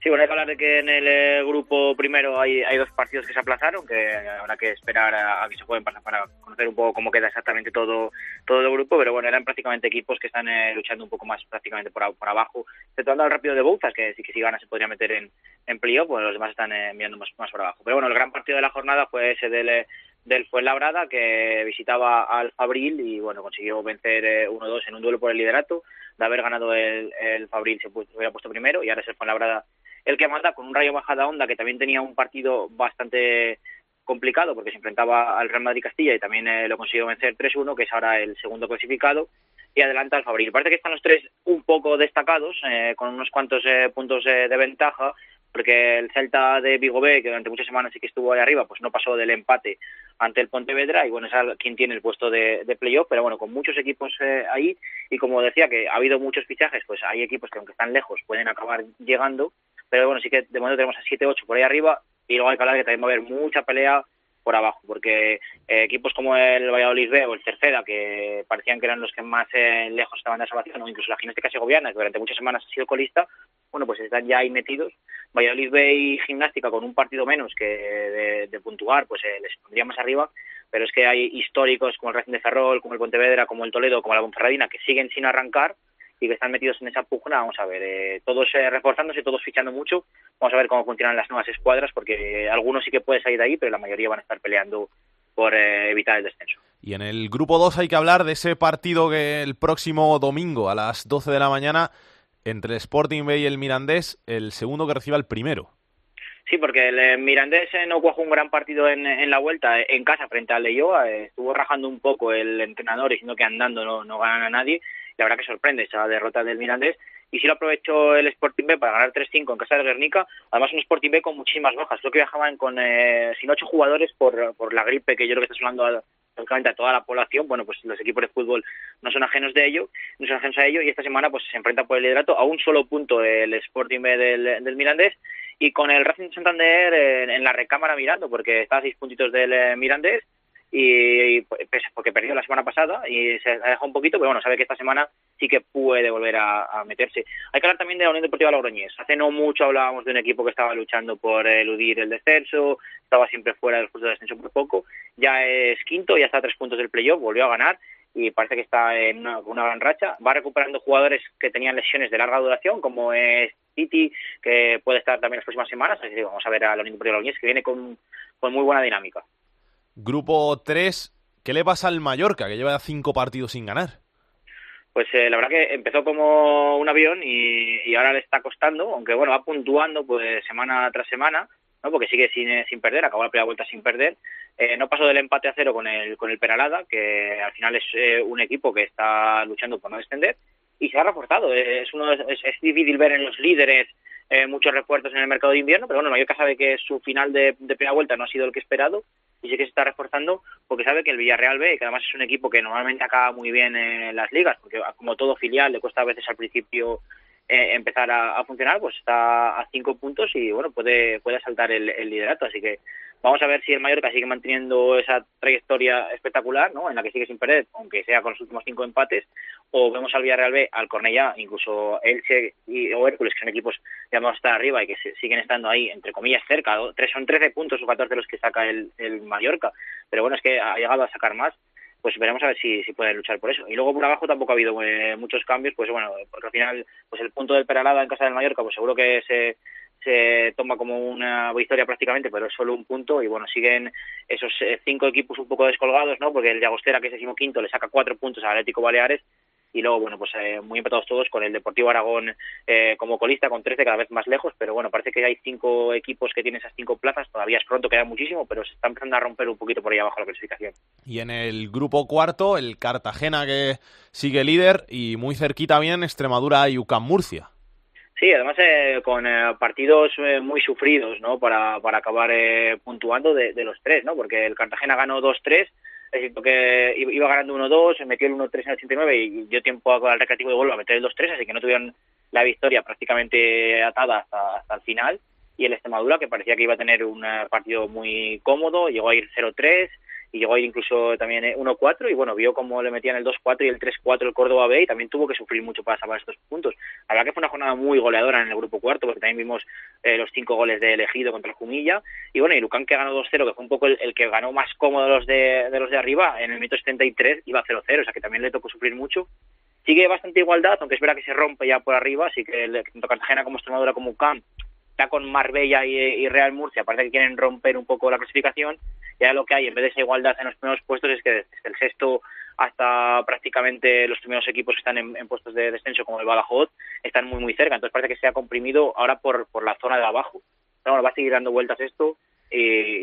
S23: Sí, bueno, hay que hablar de que en el eh, grupo primero hay, hay dos partidos que se aplazaron, que habrá que esperar a, que se pueden pasar para conocer un poco cómo queda exactamente todo todo el grupo, pero bueno, eran prácticamente equipos que están eh, luchando un poco más prácticamente por, por abajo, exceptuando al rápido de Bouzas, que sí que si gana se podría meter en, en playoff, pues los demás están eh, mirando más, más por abajo. Pero bueno, el gran partido de la jornada fue ese del, eh, del Fuenlabrada, que visitaba al Fabril y bueno, consiguió vencer eh, 1-2 en un duelo por el liderato, de haber ganado el, el Fabril se, pu- se hubiera puesto primero y ahora es el Fuenlabrada el que manda con un Rayo Majada Onda que también tenía un partido bastante complicado porque se enfrentaba al Real Madrid Castilla y también eh, lo consiguió vencer 3-1, que es ahora el segundo clasificado, y adelanta al Fabril. Parece que están los tres un poco destacados, eh, con unos cuantos eh, puntos eh, de ventaja, porque el Celta de Vigo B, que durante muchas semanas sí que estuvo ahí arriba, pues no pasó del empate ante el Pontevedra y bueno, es quien tiene el puesto de, de playoff, pero bueno, con muchos equipos eh, ahí y como decía que ha habido muchos fichajes, pues hay equipos que aunque están lejos pueden acabar llegando, pero bueno, sí que de momento tenemos a 7-8 por ahí arriba y luego hay que hablar que también va a haber mucha pelea por abajo, porque eh, equipos como el Valladolid B o el Cerceda, que parecían que eran los que más eh, lejos estaban de salvación, o incluso la Gimnástica Segoviana, que durante muchas semanas ha sido colista, bueno, pues están ya ahí metidos. Valladolid B y Gimnástica con un partido menos que de, de puntuar, pues eh, les pondría más arriba, pero es que hay históricos como el Racing de Ferrol, como el Pontevedra, como el Toledo, como la Ponferradina, que siguen sin arrancar y que están metidos en esa pugna, vamos a ver, eh, todos eh, reforzándose, todos fichando mucho, vamos a ver cómo funcionan las nuevas escuadras, porque algunos sí que puede salir de ahí, pero la mayoría van a estar peleando por eh, evitar el descenso.
S1: Y en el grupo 2 hay que hablar de ese partido que el próximo domingo a las 12 de la mañana entre el Sporting B y el Mirandés, el segundo que reciba el primero.
S23: Sí, porque el eh, Mirandés eh, no cuajó un gran partido en, en la vuelta en casa frente al Leyoa. estuvo rajando un poco el entrenador diciendo que andando no, no ganan a nadie. La verdad que sorprende esa derrota del Mirandés. Y sí lo aprovechó el Sporting B para ganar 3-5 en casa del Guernica. Además, un Sporting B con muchísimas bajas. Creo que viajaban con eh, sin ocho jugadores por, la gripe que yo creo que está sonando prácticamente a toda la población. Bueno, pues los equipos de fútbol no son ajenos de ello, no son ajenos a ello. Y esta semana pues se enfrenta por el liderato a un solo punto el Sporting B del, Mirandés y con el Racing de Santander en, en la recámara mirando, porque está a seis puntitos del eh, Mirandés y, pues, porque perdió la semana pasada y se ha dejado un poquito, pero bueno, sabe que esta semana sí que puede volver a, meterse. Hay que hablar también de la Unión Deportiva Logroñés. Hace no mucho hablábamos de un equipo que estaba luchando por eludir el descenso, estaba siempre fuera del de descenso por poco, ya es quinto, ya está a tres puntos del playoff, volvió a ganar y parece que está en una, una gran racha. Va recuperando jugadores que tenían lesiones de larga duración, como es Titi, que puede estar también las próximas semanas. Así que vamos a ver a la Unión Deportiva Logroñés, que viene con, con muy buena dinámica.
S1: Grupo 3, ¿qué le pasa al Mallorca, que lleva cinco partidos sin ganar?
S23: Pues eh, la verdad que empezó como un avión y, y ahora le está costando, aunque bueno, va puntuando pues semana tras semana, ¿no? porque sigue sin, eh, sin perder, acabó la primera vuelta sin perder. Eh, no pasó del empate a cero con el, con el Peralada, que al final es eh, un equipo que está luchando por no descender, y se ha reforzado. Eh, es, uno, es, es difícil ver en los líderes eh, muchos refuerzos en el mercado de invierno, pero bueno, Mallorca sabe que su final de, de primera vuelta no ha sido el que esperado y sí que se está reforzando porque sabe que el Villarreal B, que además es un equipo que normalmente acaba muy bien en las ligas, porque como todo filial le cuesta a veces al principio eh, empezar a, a, funcionar, pues está a cinco puntos y bueno, puede, puede saltar el, el, liderato. Así que vamos a ver si el Mallorca sigue manteniendo esa trayectoria espectacular, ¿no? En la que sigue sin perder, aunque sea con los últimos cinco empates, o vemos al Villarreal B, al Cornellá, incluso Elche y, o Hércules, que son equipos llamados a estar arriba y que se, siguen estando ahí, entre comillas, cerca. Tres, son 13 puntos o 14 los que saca el, el Mallorca. Pero bueno, es que ha llegado a sacar más pues veremos a ver si, si pueden luchar por eso. Y luego por abajo tampoco ha habido eh, muchos cambios, pues bueno, al final, pues el punto del Peralada en casa del Mallorca, pues seguro que se, se toma como una victoria prácticamente, pero es solo un punto y bueno, siguen esos eh, cinco equipos un poco descolgados, ¿no? Porque el de Agostera, que es quinto le saca cuatro puntos al Atlético Baleares y luego, bueno, pues eh, muy empatados todos con el Deportivo Aragón eh, como colista con 13 cada vez más lejos, pero bueno, parece que hay cinco equipos que tienen esas cinco plazas, todavía es pronto, queda muchísimo, pero se está empezando a romper un poquito por ahí abajo la clasificación.
S1: Y en el grupo cuarto, el Cartagena que sigue líder y muy cerquita bien Extremadura y UCAM Murcia.
S23: Sí, además eh, con eh, partidos eh, muy sufridos, ¿no? Para, para acabar eh, puntuando de, de los tres, ¿no? Porque el Cartagena ganó 2-3, es cierto que iba ganando 1-2, se metió el 1-3 en el 89 y dio tiempo al recreativo de vuelvo a meter el 2-3, así que no tuvieron la victoria prácticamente atada hasta, hasta el final. Y el Extremadura, que parecía que iba a tener un eh, partido muy cómodo, llegó a ir 0-3 y llegó a incluso también eh, 1-4 y bueno, vio cómo le metían el 2-4 y el 3-4 el Córdoba B y también tuvo que sufrir mucho para salvar estos puntos. La verdad que fue una jornada muy goleadora en el grupo cuarto porque también vimos eh, los cinco goles de elegido contra el Jumilla y bueno, y Lucán que ganó 2-0 que fue un poco el, que ganó más cómodo los de, los de arriba en el minuto 73 iba 0-0, o sea que también le tocó sufrir mucho sigue bastante igualdad, aunque es verdad que se rompe ya por arriba, así que tanto Cartagena como Extremadura como UCAM está con Marbella y, Real Murcia, parece que quieren romper un poco la clasificación, y ahora lo que hay, en vez de esa igualdad en los primeros puestos, es que desde el sexto hasta prácticamente los primeros equipos que están en, puestos de descenso, como el Badajoz, están muy muy cerca, entonces parece que se ha comprimido ahora por, por la zona de abajo. Bueno, va a seguir dando vueltas esto y,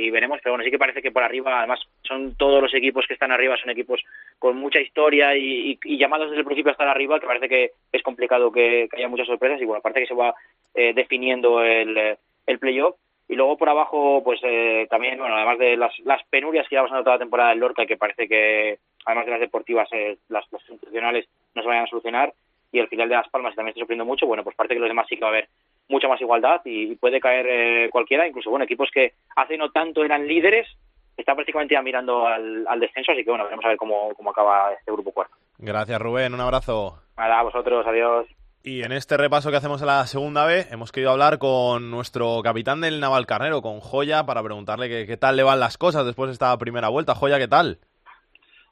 S23: y veremos, pero bueno, sí que parece que por arriba, además, son todos los equipos que están arriba, son equipos con mucha historia y, y- y llamados desde el principio a estar arriba, que parece que es complicado que, haya muchas sorpresas y bueno, aparte que se va eh, definiendo el, el playoff. Y luego por abajo, pues eh, también, bueno, además de las, las penurias que llevamos en toda la temporada del Lorca, que parece que, además de las deportivas, eh, las, las institucionales no se vayan a solucionar, y el final de Las Palmas también está sufriendo mucho, bueno, pues parece que los demás sí que va a haber mucha más igualdad y, y puede caer eh, cualquiera, incluso, bueno, equipos que hace no tanto eran líderes, están prácticamente ya mirando al, al descenso, así que bueno, veremos a ver cómo, cómo acaba este grupo cuarto.
S1: Gracias Rubén, un abrazo.
S23: Nada, a vosotros, adiós.
S1: Y en este repaso que hacemos a la segunda B, hemos querido hablar con nuestro capitán del Navalcarnero, con Joya, para preguntarle que- qué tal le van las cosas después de esta primera vuelta. Joya, ¿qué tal?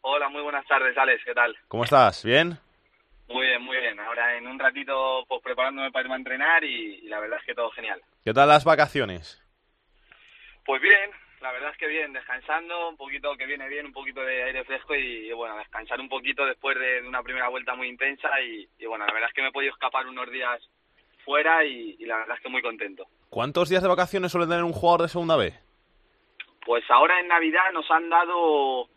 S24: Hola, muy buenas tardes, Alex, ¿qué tal?
S1: ¿Cómo estás? ¿Bien?
S24: Muy bien, muy bien. Ahora en un ratito pues preparándome para irme a entrenar y, y la verdad es que todo genial.
S1: ¿Qué tal las vacaciones?
S24: Pues bien, la verdad es que bien, descansando, un poquito que viene bien, un poquito de aire fresco y, y, bueno, descansar un poquito después de, de una primera vuelta muy intensa y, y, bueno, la verdad es que me he podido escapar unos días fuera y, y la verdad es que muy contento.
S1: ¿Cuántos días de vacaciones suele tener un jugador de segunda B?
S24: Pues ahora en Navidad nos han dado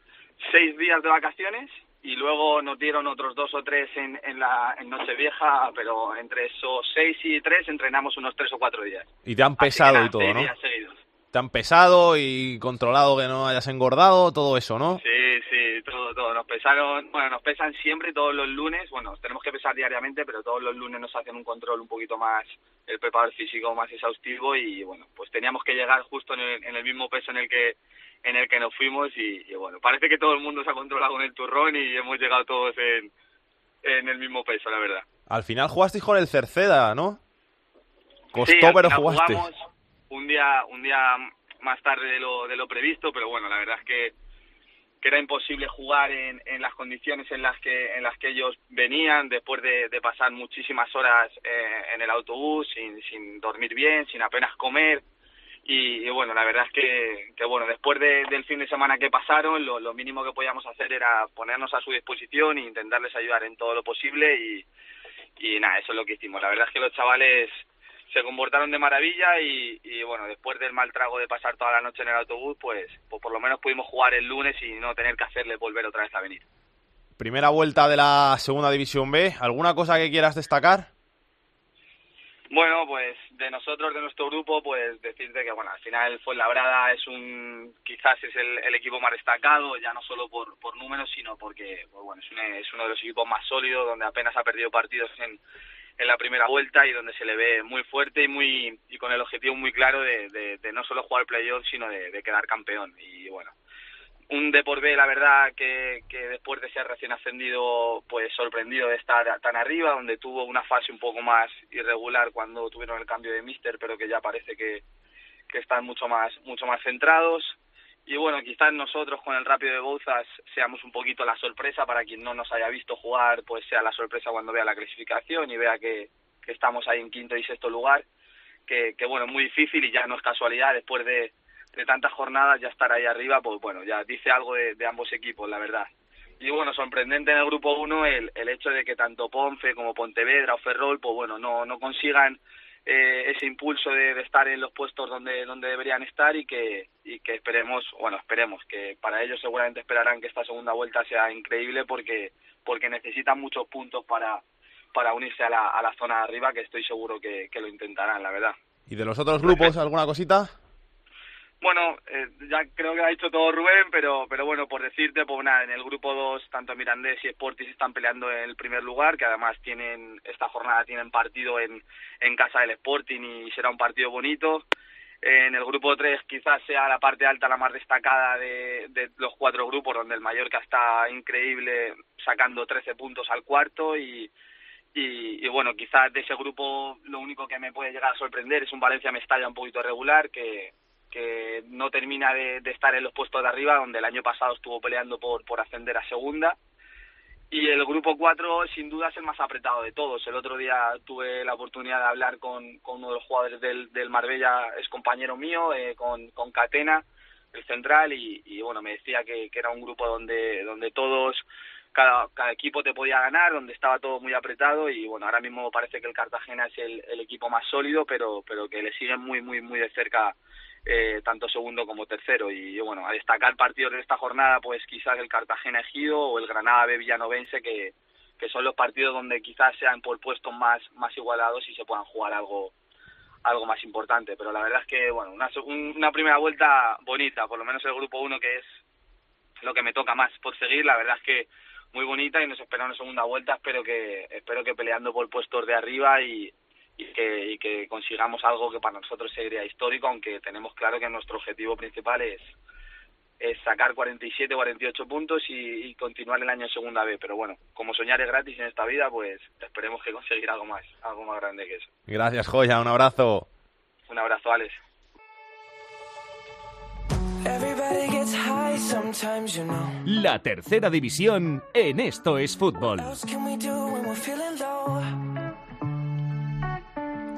S24: seis días de vacaciones y luego nos dieron otros dos o tres en, en, la, en Nochevieja, pero entre esos seis y tres entrenamos unos tres o cuatro días.
S1: Y te han pesado
S24: nada,
S1: y todo, ¿no?
S24: días seguidos.
S1: Te han pesado y controlado que no hayas engordado, todo eso, ¿no?
S24: Sí, sí, todo, todo. Nos pesaron, bueno, nos pesan siempre todos los lunes. Bueno, nos tenemos que pesar diariamente, pero todos los lunes nos hacen un control un poquito más, el preparador físico más exhaustivo y bueno, pues teníamos que llegar justo en el, en el mismo peso en el que en el que nos fuimos y, y bueno, parece que todo el mundo se ha controlado con el turrón y hemos llegado todos en, en el mismo peso, la verdad.
S1: Al final jugasteis con el Cerceda, ¿no? Costó,
S24: Sí,
S1: pero
S24: final
S1: jugaste.
S24: jugamos un día, un día más tarde de lo, previsto, pero bueno, la verdad es que, era imposible jugar en, las condiciones en las que en las que ellos venían después de, pasar muchísimas horas eh, en el autobús sin, sin dormir bien, sin apenas comer. Y, bueno, la verdad es que, bueno, después de- del fin de semana que pasaron, lo, lo mínimo que podíamos hacer era ponernos a su disposición e intentarles ayudar en todo lo posible y, y nada, eso es lo que hicimos. La verdad es que los chavales se comportaron de maravilla y, y, bueno, después del mal trago de pasar toda la noche en el autobús, pues, pues por lo menos pudimos jugar el lunes y no tener que hacerle volver otra vez a venir.
S1: Primera vuelta de la segunda división B. ¿Alguna cosa que quieras destacar?
S24: Bueno, pues de nosotros, de nuestro grupo, pues decirte que bueno, al final Fuenlabrada es un, quizás es el, el equipo más destacado, ya no solo por, por números, sino porque pues bueno, es, un- es uno de los equipos más sólidos, donde apenas ha perdido partidos en, en la primera vuelta y donde se le ve muy fuerte y muy y con el objetivo muy claro de, de, de no solo jugar playoff, sino de, de quedar campeón. Y bueno, un Depor B, la verdad, que, que después de ser recién ascendido, pues sorprendido de estar tan arriba, donde tuvo una fase un poco más irregular cuando tuvieron el cambio de míster, pero que ya parece que, que están mucho más, mucho más centrados. Y bueno, quizás nosotros con el Rápido de Bouzas seamos un poquito la sorpresa para quien no nos haya visto jugar, pues sea la sorpresa cuando vea la clasificación y vea que, que estamos ahí en quinto y sexto lugar, que, que bueno, muy difícil y ya no es casualidad después de, de tantas jornadas ya estar ahí arriba, pues bueno, ya dice algo de, de ambos equipos, la verdad. y bueno, sorprendente en el grupo 1 el, el hecho de que tanto Ponce como Pontevedra o Ferrol, pues bueno, no, no consigan eh, ese impulso de, de, estar en los puestos donde, donde deberían estar y que, y que esperemos, bueno, esperemos que para ellos seguramente esperarán que esta segunda vuelta sea increíble porque, porque necesitan muchos puntos para, para unirse a la, a la zona de arriba, que estoy seguro que, que lo intentarán, la verdad.
S1: ¿Y de los otros grupos alguna cosita?
S24: Bueno, eh, ya creo que ha dicho todo Rubén, pero pero bueno, por decirte, pues nada, en el grupo 2 tanto Mirandés y Sportis están peleando en el primer lugar, que además tienen esta jornada tienen partido en, en casa del Sporting y será un partido bonito. En el grupo 3 quizás sea la parte alta la más destacada de, de los cuatro grupos, donde el Mallorca está increíble sacando 13 puntos al cuarto y, y, y, bueno, quizás de ese grupo lo único que me puede llegar a sorprender es un Valencia Mestalla un poquito regular que, que no termina de, de, estar en los puestos de arriba, donde el año pasado estuvo peleando por, por ascender a segunda. Y el grupo 4 sin duda es el más apretado de todos. El otro día tuve la oportunidad de hablar con, con uno de los jugadores del, del Marbella, es compañero mío, eh, con, con Catena, el central, y, y bueno, me decía que, que era un grupo donde, donde todos cada, cada equipo te podía ganar, donde estaba todo muy apretado y bueno, ahora mismo parece que el Cartagena es el, el equipo más sólido, pero, pero que le siguen muy, muy, muy de cerca eh, tanto segundo como tercero. Y bueno, a destacar partidos de esta jornada, pues quizás el Cartagena Ejido o el Granada B Villanovense, que, que son los partidos donde quizás sean por puestos más, más igualados y se puedan jugar algo algo más importante. Pero la verdad es que, bueno, una, una primera vuelta bonita, por lo menos el grupo 1 que es lo que me toca más por seguir, la verdad es que muy bonita y nos espera una segunda vuelta, espero que espero que peleando por puestos de arriba y, y que, y que consigamos algo que para nosotros sería histórico, aunque tenemos claro que nuestro objetivo principal es, es sacar 47 48 puntos y, y, continuar el año en segunda B. Pero bueno, como soñar es gratis en esta vida, pues esperemos que conseguir algo más, algo más grande que eso.
S1: Gracias, Joya. Un abrazo.
S24: Un abrazo, Alex.
S13: La tercera división en Esto es Fútbol.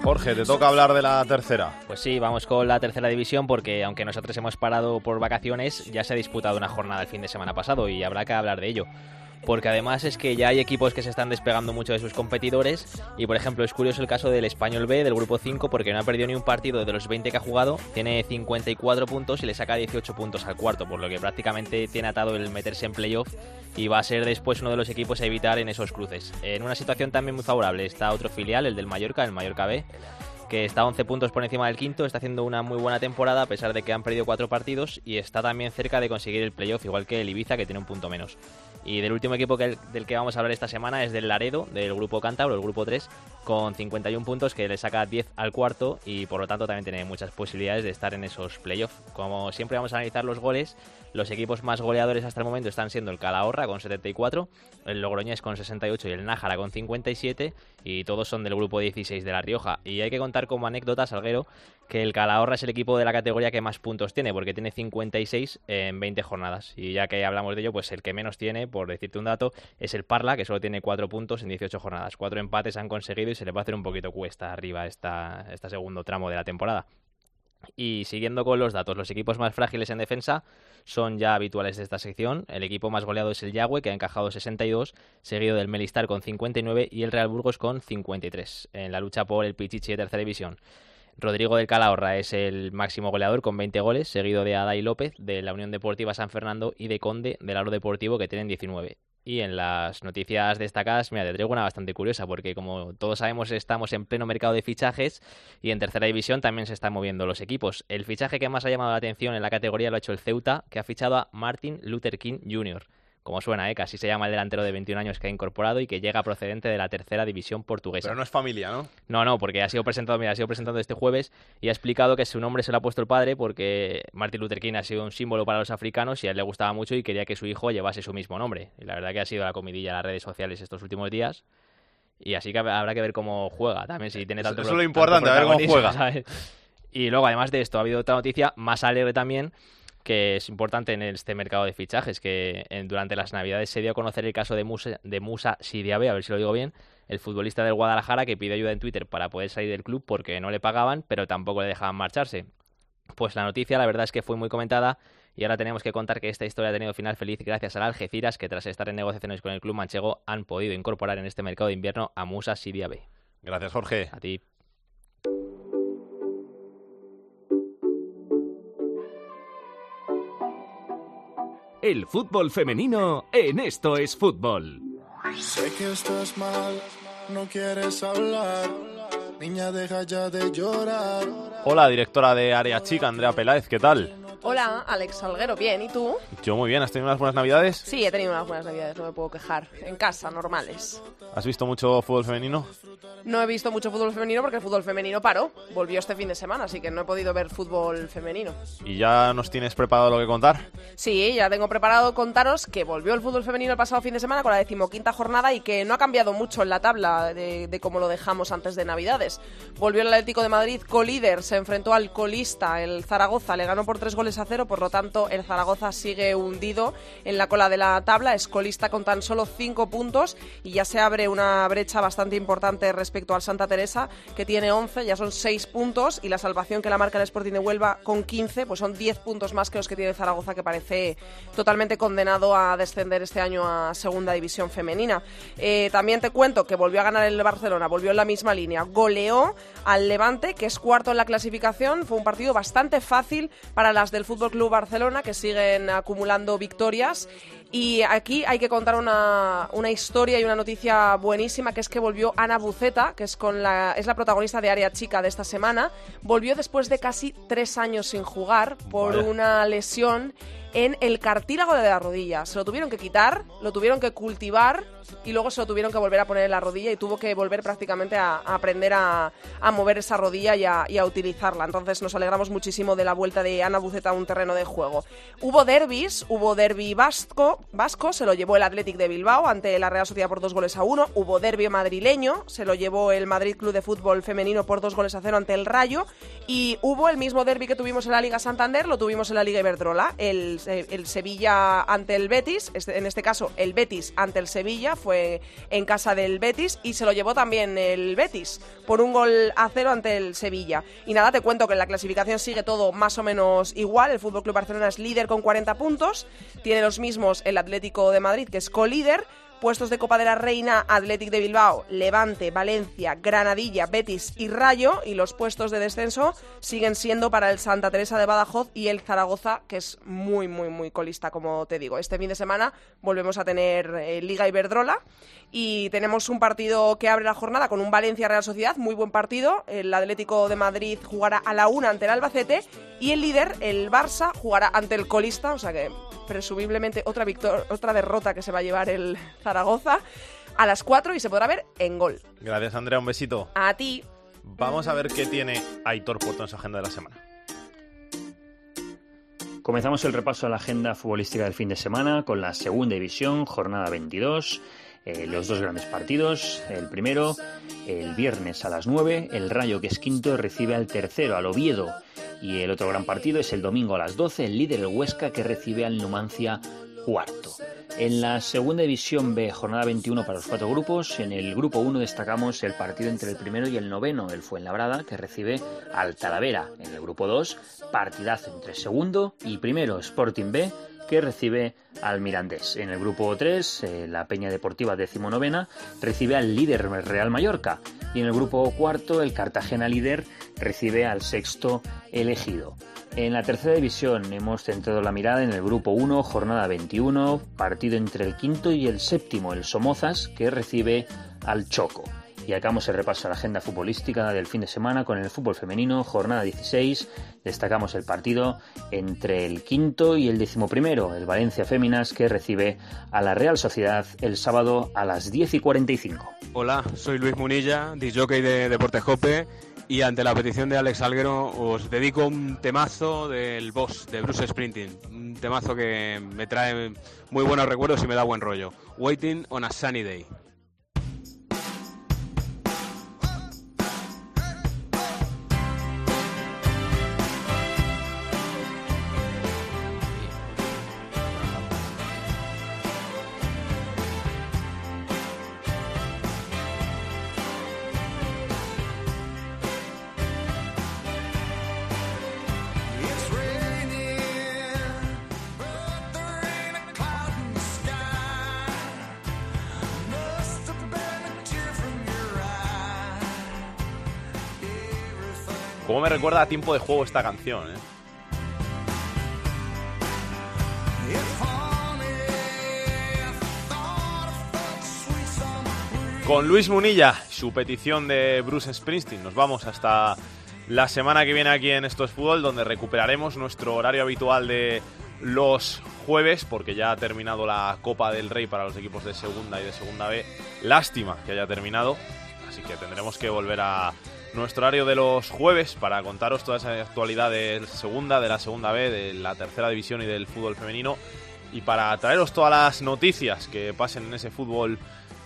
S1: Jorge, te toca hablar de la tercera.
S2: Pues sí, vamos con la tercera división porque aunque nosotros hemos parado por vacaciones, ya se ha disputado una jornada el fin de semana pasado y habrá que hablar de ello. Porque además es que ya hay equipos que se están despegando mucho de sus competidores y por ejemplo es curioso el caso del Español B del grupo 5 porque no ha perdido ni un partido de los 20 que ha jugado, tiene 54 puntos y le saca 18 puntos al cuarto, por lo que prácticamente tiene atado el meterse en playoff y va a ser después uno de los equipos a evitar en esos cruces. En una situación también muy favorable está otro filial, el del Mallorca, el Mallorca B, que está 11 puntos por encima del quinto, está haciendo una muy buena temporada a pesar de que han perdido cuatro partidos y está también cerca de conseguir el playoff, igual que el Ibiza, que tiene un punto menos. Y del último equipo del que vamos a hablar esta semana es del Laredo, del grupo Cántabro, el grupo 3, con 51 puntos que le saca 10 al cuarto y por lo tanto también tiene muchas posibilidades de estar en esos playoffs. Como siempre vamos a analizar los goles, los equipos más goleadores hasta el momento están siendo el Calahorra con 74, el Logroñés con 68 y el Nájara con 57 y todos son del grupo 16 de La Rioja. Y hay que contar como anécdota, Salguero, que el Calahorra es el equipo de la categoría que más puntos tiene porque tiene 56 en 20 jornadas. Y ya que hablamos de ello, pues el que menos tiene, por decirte un dato, es el Parla, que solo tiene 4 puntos en 18 jornadas. Cuatro empates han conseguido y se le va a hacer un poquito cuesta arriba esta, este segundo tramo de la temporada. Y siguiendo con los datos, los equipos más frágiles en defensa son ya habituales de esta sección. El equipo más goleado es el Yagüe, que ha encajado 62, seguido del Melistar con 59 y el Real Burgos con 53, en la lucha por el Pichichi de tercera división. Rodrigo del Calahorra es el máximo goleador con 20 goles, seguido de Adai López de la Unión Deportiva San Fernando y de Conde del Aro Deportivo que tienen 19. Y en las noticias destacadas, mira, te traigo una bastante curiosa, porque como todos sabemos estamos en pleno mercado de fichajes y en tercera división también se están moviendo los equipos. El fichaje que más ha llamado la atención en la categoría lo ha hecho el Ceuta, que ha fichado a Martin Luther King Jr., como suena, ¿eh? casi se llama el delantero de 21 años que ha incorporado y que llega procedente de la tercera división portuguesa.
S1: Pero no es familia, ¿no?
S2: No, no, porque ha sido presentado, mira, ha sido presentado este jueves y ha explicado que su nombre se lo ha puesto el padre porque Martin Luther King ha sido un símbolo para los africanos y a él le gustaba mucho y quería que su hijo llevase su mismo nombre. Y la verdad que ha sido la comidilla en las redes sociales estos últimos días. Y así que habrá que ver cómo juega también, si tiene tanto
S1: Eso es lo importante, a ver cómo juega. <laughs>
S2: ¿sabes? Y luego, además de esto, ha habido otra noticia más alegre también, que es importante en este mercado de fichajes, que durante las Navidades se dio a conocer el caso de Musa, de Musa Sidiabe, a ver si lo digo bien, el futbolista del Guadalajara que pidió ayuda en Twitter para poder salir del club porque no le pagaban, pero tampoco le dejaban marcharse. Pues la noticia, la verdad es que fue muy comentada y ahora tenemos que contar que esta historia ha tenido final feliz gracias al Algeciras, que tras estar en negociaciones con el club manchego han podido incorporar en este mercado de invierno a Musa Siria B.
S1: Gracias, Jorge.
S2: A ti.
S13: El fútbol femenino en Esto es Fútbol.
S25: Sé que estás mal, no quieres hablar. Niña, deja ya de llorar.
S1: Hola, directora de Área Chica, Andrea Peláez, ¿qué tal?
S26: Hola, Alex Salguero, bien, ¿y tú?
S1: Yo muy bien, ¿has tenido unas buenas navidades?
S26: Sí, he tenido unas buenas navidades, no me puedo quejar. En casa, normales.
S1: ¿Has visto mucho fútbol femenino?
S26: No he visto mucho fútbol femenino porque el fútbol femenino paró. Volvió este fin de semana, así que no he podido ver fútbol femenino.
S1: ¿Y ya nos tienes preparado lo que contar?
S26: Sí, ya tengo preparado contaros que volvió el fútbol femenino el pasado fin de semana con la decimoquinta jornada y que no ha cambiado mucho en la tabla de, de cómo lo dejamos antes de Navidades. Volvió el Atlético de Madrid colíder, se enfrentó al colista, el Zaragoza, le ganó por tres goles a cero, por lo tanto el Zaragoza sigue hundido en la cola de la tabla, es colista con tan solo cinco puntos y ya se abre una brecha bastante importante respecto al Santa Teresa, que tiene 11, ya son 6 puntos, y la salvación que la marca el Sporting de Huelva con 15, pues son 10 puntos más que los que tiene Zaragoza, que parece totalmente condenado a descender este año a Segunda División Femenina. Eh, también te cuento que volvió a ganar el Barcelona, volvió en la misma línea, goleó al Levante, que es cuarto en la clasificación, fue un partido bastante fácil para las del Fútbol Club Barcelona, que siguen acumulando victorias. Y aquí hay que contar una, una, historia y una noticia buenísima, que es que volvió Ana Buceta, que es, con la, es la protagonista de Área Chica de esta semana. Volvió después de casi tres años sin jugar por vale. una lesión en el cartílago de la rodilla. Se lo tuvieron que quitar, lo tuvieron que cultivar y luego se lo tuvieron que volver a poner en la rodilla y tuvo que volver prácticamente a, a aprender a, a, mover esa rodilla y a, y a, utilizarla. Entonces nos alegramos muchísimo de la vuelta de Ana Buceta a un terreno de juego. Hubo derbis, hubo derbi vasco, vasco, se lo llevó el Athletic de Bilbao ante la Real Sociedad por dos goles a uno. Hubo derbi madrileño, se lo llevó el Madrid Club de Fútbol Femenino por dos goles a cero ante el Rayo. Y hubo el mismo derbi que tuvimos en la Liga Santander, lo tuvimos en la Liga Iberdrola. El, el Sevilla ante el Betis, en este caso el Betis ante el Sevilla, fue en casa del Betis y se lo llevó también el Betis por un gol a cero ante el Sevilla. Y nada, te cuento que en la clasificación sigue todo más o menos igual. El Fútbol Club Barcelona es líder con 40 puntos, tiene los mismos el Atlético de Madrid, que es colíder. Puestos de Copa de la Reina, Athletic de Bilbao, Levante, Valencia, Granadilla, Betis y Rayo. Y los puestos de descenso siguen siendo para el Santa Teresa de Badajoz y el Zaragoza, que es muy, muy, muy colista, como te digo. Este fin de semana volvemos a tener eh, Liga Iberdrola y tenemos un partido que abre la jornada con un Valencia-Real Sociedad, muy buen partido. El Atlético de Madrid jugará a la una ante el Albacete y el líder, el Barça, jugará ante el colista, o sea que presumiblemente otra, otra derrota que se va a llevar el Zaragoza a las 4 y se podrá ver en gol.
S1: Gracias, Andrea. Un besito.
S26: A ti.
S1: Vamos a ver qué tiene Aitor Puerto en su agenda de la semana.
S27: Comenzamos el repaso a la agenda futbolística del fin de semana con la segunda división, jornada 22. Eh, los dos grandes partidos. El primero, el viernes a las 9, el Rayo, que es quinto, recibe al tercero, al Oviedo. Y el otro gran partido es el domingo a las 12, el líder, el Huesca, que recibe al Numancia cuarto. En la segunda división B, jornada 21 para los cuatro grupos. En el grupo 1 destacamos el partido entre el primero y el noveno, el Fuenlabrada, que recibe al Talavera. En el grupo 2, partidazo entre segundo y primero, Sporting B, que recibe al Mirandés. En el grupo 3, eh, la Peña Deportiva decimonovena recibe al líder Real Mallorca. Y en el grupo cuarto, el Cartagena líder recibe al sexto elegido. En la tercera división hemos centrado la mirada en el grupo 1, jornada 21, partido entre el quinto y el séptimo, el Somozas, que recibe al Choco. Y acabamos el repaso a la agenda futbolística del fin de semana con el fútbol femenino, jornada 16. Destacamos el partido entre el quinto y el decimoprimero, el Valencia Féminas, que recibe a la Real Sociedad el sábado a las 10 y 45.
S28: Hola, soy Luis Munilla, disjockey de Deporte Jope. Y ante la petición de Alex Alguero os dedico un temazo del boss de Bruce Sprinting. Un temazo que me trae muy buenos recuerdos y me da buen rollo. Waiting on a Sunny Day.
S1: Recuerda a tiempo de juego esta canción? eh? Con Luis Munilla, su petición de Bruce Springsteen. Nos vamos hasta la semana que viene aquí en Esto es Fútbol, donde recuperaremos nuestro horario habitual de los jueves, porque ya ha terminado la Copa del Rey para los equipos de segunda y de segunda B. Lástima que haya terminado, así que tendremos que volver a nuestro horario de los jueves para contaros toda esa actualidad de segunda, de la segunda B, de la tercera división y del fútbol femenino, y para traeros todas las noticias que pasen en ese fútbol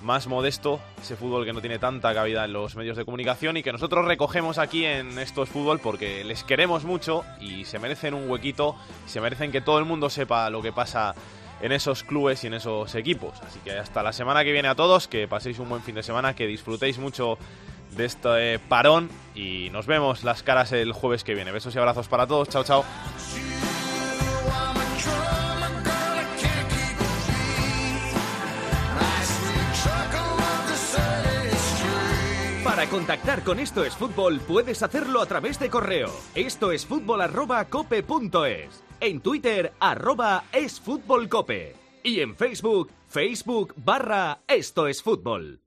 S1: más modesto, ese fútbol que no tiene tanta cabida en los medios de comunicación y que nosotros recogemos aquí en Estos Fútbol porque les queremos mucho y se merecen un huequito, se merecen que todo el mundo sepa lo que pasa en esos clubes y en esos equipos. Así que hasta la semana que viene a todos, que paséis un buen fin de semana, que disfrutéis mucho de este parón y nos vemos las caras el jueves que viene. Besos y abrazos para todos, chao chao.
S13: Para contactar con Esto es Fútbol puedes hacerlo a través de correo. Esto es fútbol arroba. En Twitter arroba es fútbol. Y en Facebook, Facebook barra Esto es Fútbol.